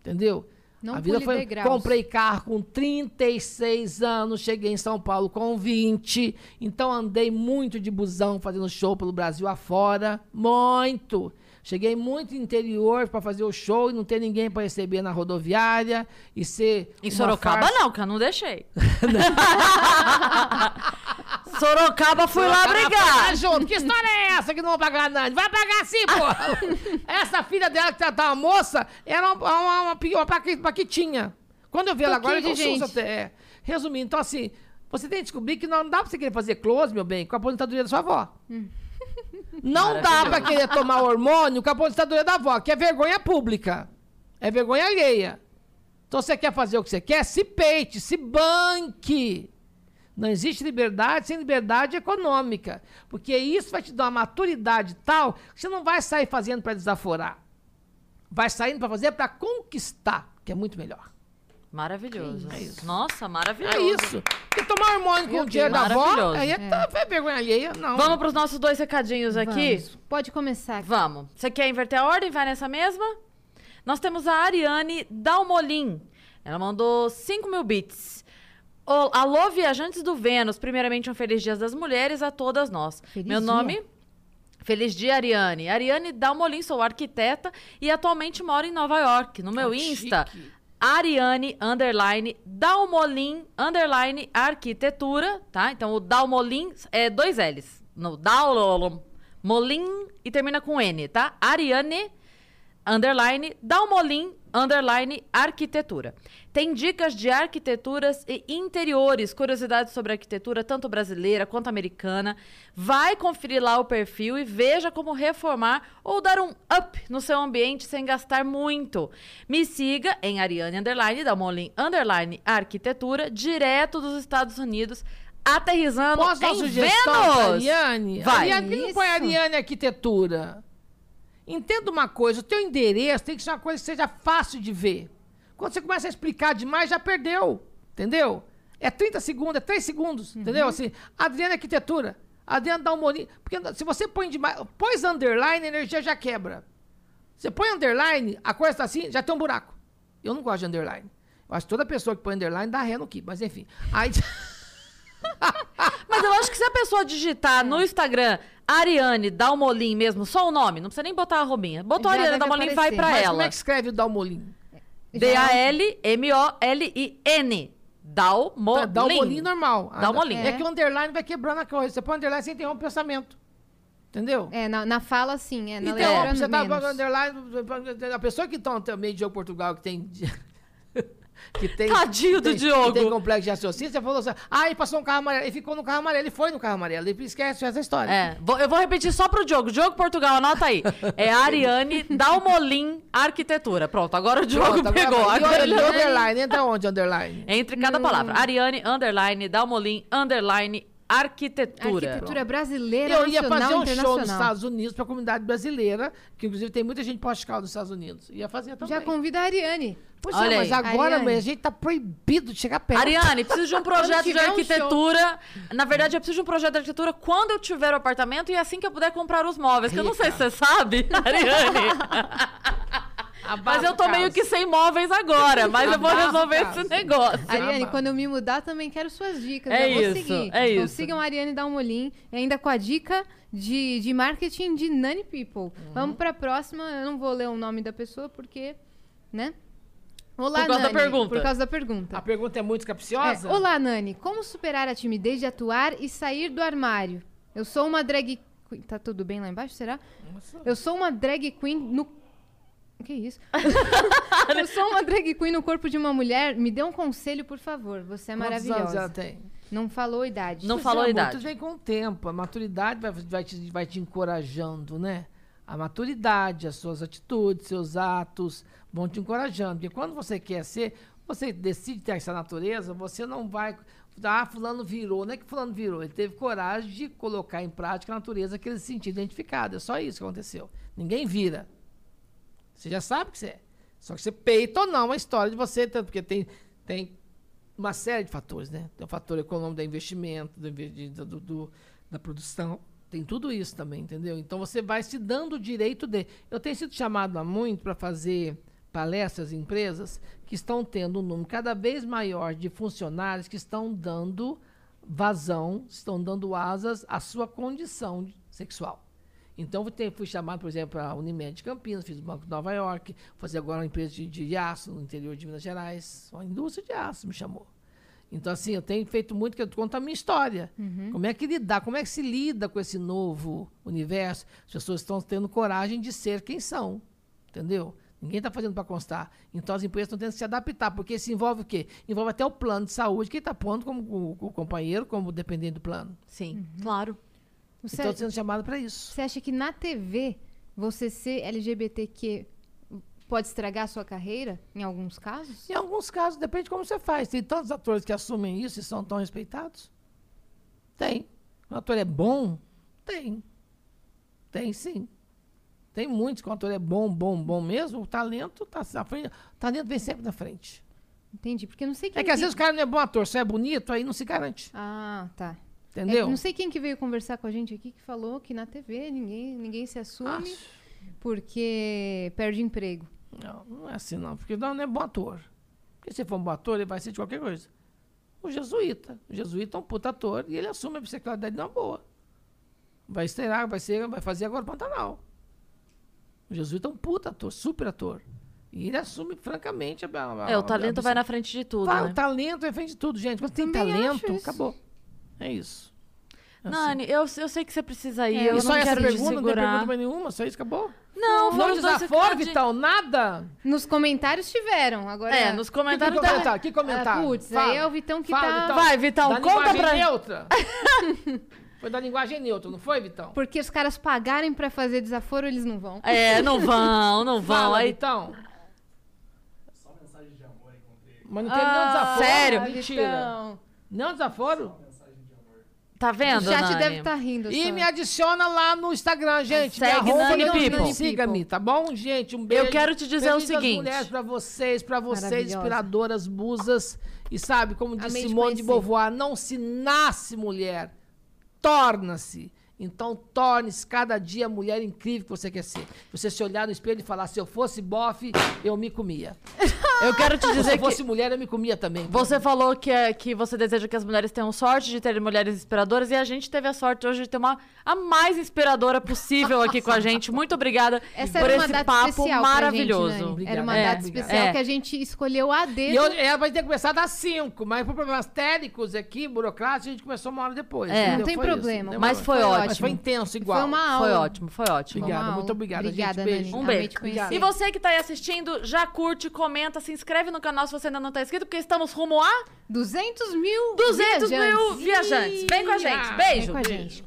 entendeu? Não a vida foi. degraus. Comprei carro com 36 anos, cheguei em São Paulo com 20. Então andei muito de busão fazendo show pelo Brasil afora. Muito. Cheguei muito interior para fazer o show e não ter ninguém para receber na rodoviária e ser. Em Sorocaba, farsa. não, que eu não deixei. Sorocaba, fui lá Sorocaba brigar. foi junto. Que história é essa que não vão pagar nada? Vai pagar sim, porra! Essa filha dela que tá uma moça era uma, uma, uma, uma paqui- paquitinha. Quando eu vi ela agora, eu consulto até. Resumindo, então assim, você tem que descobrir que não dá pra você querer fazer close, meu bem, com a aposentadoria da sua avó. Não dá pra querer tomar hormônio com a aposentadoria da avó, que é vergonha pública. É vergonha alheia. Então você quer fazer o que você quer? Se peite, se banque. Não existe liberdade sem liberdade econômica. Porque isso vai te dar uma maturidade tal que você não vai sair fazendo para desaforar. Vai saindo para fazer para conquistar, que é muito melhor. Maravilhoso. É isso. Nossa, maravilhoso. É isso. Porque tomar hormônio com o dinheiro da avó, aí é, tá- é vergonha alheia. Não. Vamos pros nossos dois recadinhos aqui? Vamos. Pode começar aqui. Vamos. Você quer inverter a ordem? Vai nessa mesma? Nós temos a Ariane Dalmolin. Ela mandou 5 mil bits. Alô, viajantes do Vênus. Primeiramente, um feliz Dia das Mulheres a todas nós. Feliz Meu dia. nome... Feliz dia, Ariane. Ariane Dalmolin, sou arquiteta e atualmente moro em Nova York. No meu Oh, Insta, chique. Ariane, underline, Dalmolin, underline, arquitetura, tá? Então, o Dalmolin é dois L's. No Dalmolin e termina com N, tá? Ariane, underline, Dalmolin, underline, arquitetura. Tem dicas de arquiteturas e interiores, curiosidades sobre arquitetura, tanto brasileira quanto americana. Vai conferir lá o perfil e veja como reformar ou dar um up no seu ambiente sem gastar muito. Me siga em Ariane, underline, Dalmolin, underline, arquitetura, direto dos Estados Unidos, aterrizando Posso dar em sugestão pra Vênus. Ariane? Vai. Ariane, por que não põe. Ariane Arquitetura? Entenda uma coisa, o teu endereço tem que ser uma coisa que seja fácil de ver. Quando você começa a explicar demais, já perdeu. Entendeu? É 30 segundos, é 3 segundos. Entendeu? Assim, Adriana Arquitetura. Adriana dá um molinho. Porque se você põe demais. Põe underline, a energia já quebra. Você põe underline, a coisa tá assim, já tem um buraco. Eu não gosto de underline. Eu acho que toda pessoa que põe underline dá ré no que, mas enfim. Aí. Mas eu acho que se a pessoa digitar no Instagram Ariane Dalmolin mesmo, só o nome, não precisa nem botar a arrobinha. Botou Já Ariane deve Dalmolin, vai aparecer. pra mas ela. como é que escreve o Dalmolin? D-A-L-M-O-L-I-N. Dalmolin. Dá o molinho normal. Ah, Dalmolin. É. que o underline vai quebrando a coisa. Você põe underline, você interrompe o pensamento. Entendeu? É, na, na fala, sim. É, na Interrompe, letra, você tá menos. underline. A pessoa que tá no meio de jogo Portugal, que tem. Que tem Tadinho do tem- Diogo. Que tem complexo de raciocínio, você falou assim. Ah, ele passou um carro amarelo. Ele ficou no carro amarelo. Ele foi no carro amarelo. Ele esquece essa história. É, vou- eu vou repetir só pro Diogo. Diogo Portugal, anota aí. É Ariane Dalmolin Arquitetura. Pronto, agora o Diogo Pronto, agora pegou. Agora ele- underline, entra onde underline? Entre cada palavra. Ariane, underline, Dalmolin, underline, arquitetura. Arquitetura brasileira, Eu ia fazer um show nos. Estados Unidos pra comunidade brasileira, que inclusive tem muita gente portugal nos Estados Unidos. Ia fazer também. Já convida a Ariane. Pois Olha é, mas aí. agora, Ariane. mãe, a gente tá proibido de chegar perto. Ariane, preciso de um projeto de tiver um arquitetura. Na verdade, eu preciso de um projeto de arquitetura quando eu tiver o apartamento e assim que eu puder comprar os móveis. Que eu não sei se você sabe, Ariane. Mas eu tô meio que sem móveis agora, mas eu vou resolver caso. esse negócio. Ariane, quando eu me mudar, também quero suas dicas. É vou isso, seguir. é então isso. sigam a Ariane Dalmolin, e ainda com a dica de, de marketing de Nani People. Uhum. Vamos pra próxima. Eu não vou ler o nome da pessoa, porque, né? Olá, Por causa da Nani. pergunta. Por causa da pergunta. A pergunta é muito capciosa? É, Olá, Nani. Como superar a timidez de atuar e sair do armário? Eu sou uma drag queen. Tá tudo bem lá embaixo, será? Eu sou uma drag queen no. O que é isso? eu sou uma drag queen no corpo de uma mulher. Me dê um conselho, por favor. Você é Quantos anos ela maravilhosa. tem? Não falou idade. Não falou é, amor, idade. Tudo vem com o tempo. A maturidade vai, vai, te, vai te encorajando, né? A maturidade, as suas atitudes, seus atos vão te encorajando. Porque quando você quer ser, você decide ter essa natureza, você não vai. Ah, fulano virou. Não é que fulano virou. Ele teve coragem de colocar em prática a natureza que ele se sentia identificado. É só isso que aconteceu. Ninguém vira. Você já sabe que você é. Só que você peita ou não a história de você, tanto porque tem, tem uma série de fatores, né? Tem o fator econômico do investimento, do, do- do- da produção. Tem tudo isso também, entendeu? Então você vai se dando o direito de. Eu tenho sido chamado há muito para fazer palestras em empresas que estão tendo um número cada vez maior de funcionários que estão dando vazão, estão dando asas à sua condição sexual. Então, fui chamado, por exemplo, para a Unimed de Campinas, fiz o Banco de Nova York, fazer agora uma empresa de, de aço no interior de Minas Gerais. Uma indústria de aço me chamou. Então, assim, eu tenho feito muito que eu conto a minha história. Como é que lidar, como é que se lida com esse novo universo? As pessoas estão tendo coragem de ser quem são, entendeu? Ninguém está fazendo para constar. Então, as empresas estão tendo que se adaptar, porque isso envolve o quê? Envolve até o plano de saúde que está pondo como o, o companheiro, como dependente do plano. Sim, claro. Então, sendo chamado para isso. você acha que na TV você ser LGBTQ pode estragar a sua carreira, em alguns casos? Em alguns casos, depende de como você faz. Tem tantos atores que assumem isso e são tão respeitados? Tem. O ator é bom? Tem. Tem sim. Tem muitos que o ator é bom, bom, bom mesmo. O talento tá à frente. O talento vem sempre na frente. Entendi, porque não sei quem É que às vezes o cara não é bom ator, só é bonito, aí não se garante. Ah, tá. Entendeu? É, não sei quem que veio conversar com a gente aqui que falou que na TV ninguém, ninguém se assume Ah, porque perde emprego. Não, não é assim não, porque não, é bom ator. Porque se for um bom ator, ele vai ser de qualquer coisa. O jesuíta. O jesuíta é um puta ator e ele assume a bissexualidade numa boa. Vai estrear, vai, ser, vai fazer agora Pantanal. O jesuíta é um puta ator, super ator. E ele assume francamente a. a- É, a- o talento a- vai na frente de tudo, Vai, né? O talento é frente de tudo, gente. Quando tem talento, acho isso. acabou. É isso. Assim. Nani, eu, eu sei que você precisa ir, É, eu e só não essa quero te pergunta, não tem pergunta mais nenhuma, só isso acabou? Não, Não desaforo. Vitão, nada. Nos comentários tiveram, agora... É, nos Que comentários... da- comentário? Que comentário? Ah, putz, Fala. aí é o Vitão que Fala, tá... Vitão. Vai, Vitão, da conta linguagem pra- neutra. foi da linguagem neutra, não foi, Vitão? Porque os caras pagarem pra fazer desaforo, eles não vão. É, não vão, não vão. Fala, Aí... Vitão. Só mensagem de amor encontrei. Mas não teve nenhum Ah, desaforo. sério? Mentira. Vitão. Não desaforo? Tá O vendo, chat Nani? deve estar rindo. E só. me adiciona lá no Instagram, gente. Me Segue arroba Nani People. Siga-me, tá bom, gente? Um beijo. quero te dizer o Feliz Dia das seguinte. mulheres pra vocês, pra vocês, inspiradoras, musas. E sabe, como disse Simone de. Beauvoir, não se nasce mulher, torna-se. Então, torne-se cada dia a mulher incrível que você quer ser. Você se olhar no espelho e falar, se eu fosse bofe, eu me comia. Eu quero te Se dizer eu fosse que mulher, eu me comia também. você falou que, é, que você deseja que as mulheres tenham sorte de terem mulheres inspiradoras e a gente teve a sorte hoje de ter uma a mais inspiradora possível aqui com a gente. Muito obrigada Essa por esse papo maravilhoso. Gente. Obrigado. Era uma É, data especial é. que a gente escolheu a dedo. E eu, ela vai ter começado às 5, mas por problemas técnicos aqui, burocráticos, a gente começou uma hora depois. É. Não tem Foi isso, problema. entendeu? Mas foi Foi ótimo. Mas foi intenso igual. Foi uma aula. Foi ótimo, foi ótimo. Obrigado, Uma muito aula. obrigado, Obrigada, gente. Beijo. Um beijo. E você que tá aí assistindo, já curte, comenta, se inscreve no canal se você ainda não tá inscrito, porque estamos rumo a 200 mil 200 mil viajantes. viajantes. Vem com a gente. Beijo. Vem com a gente.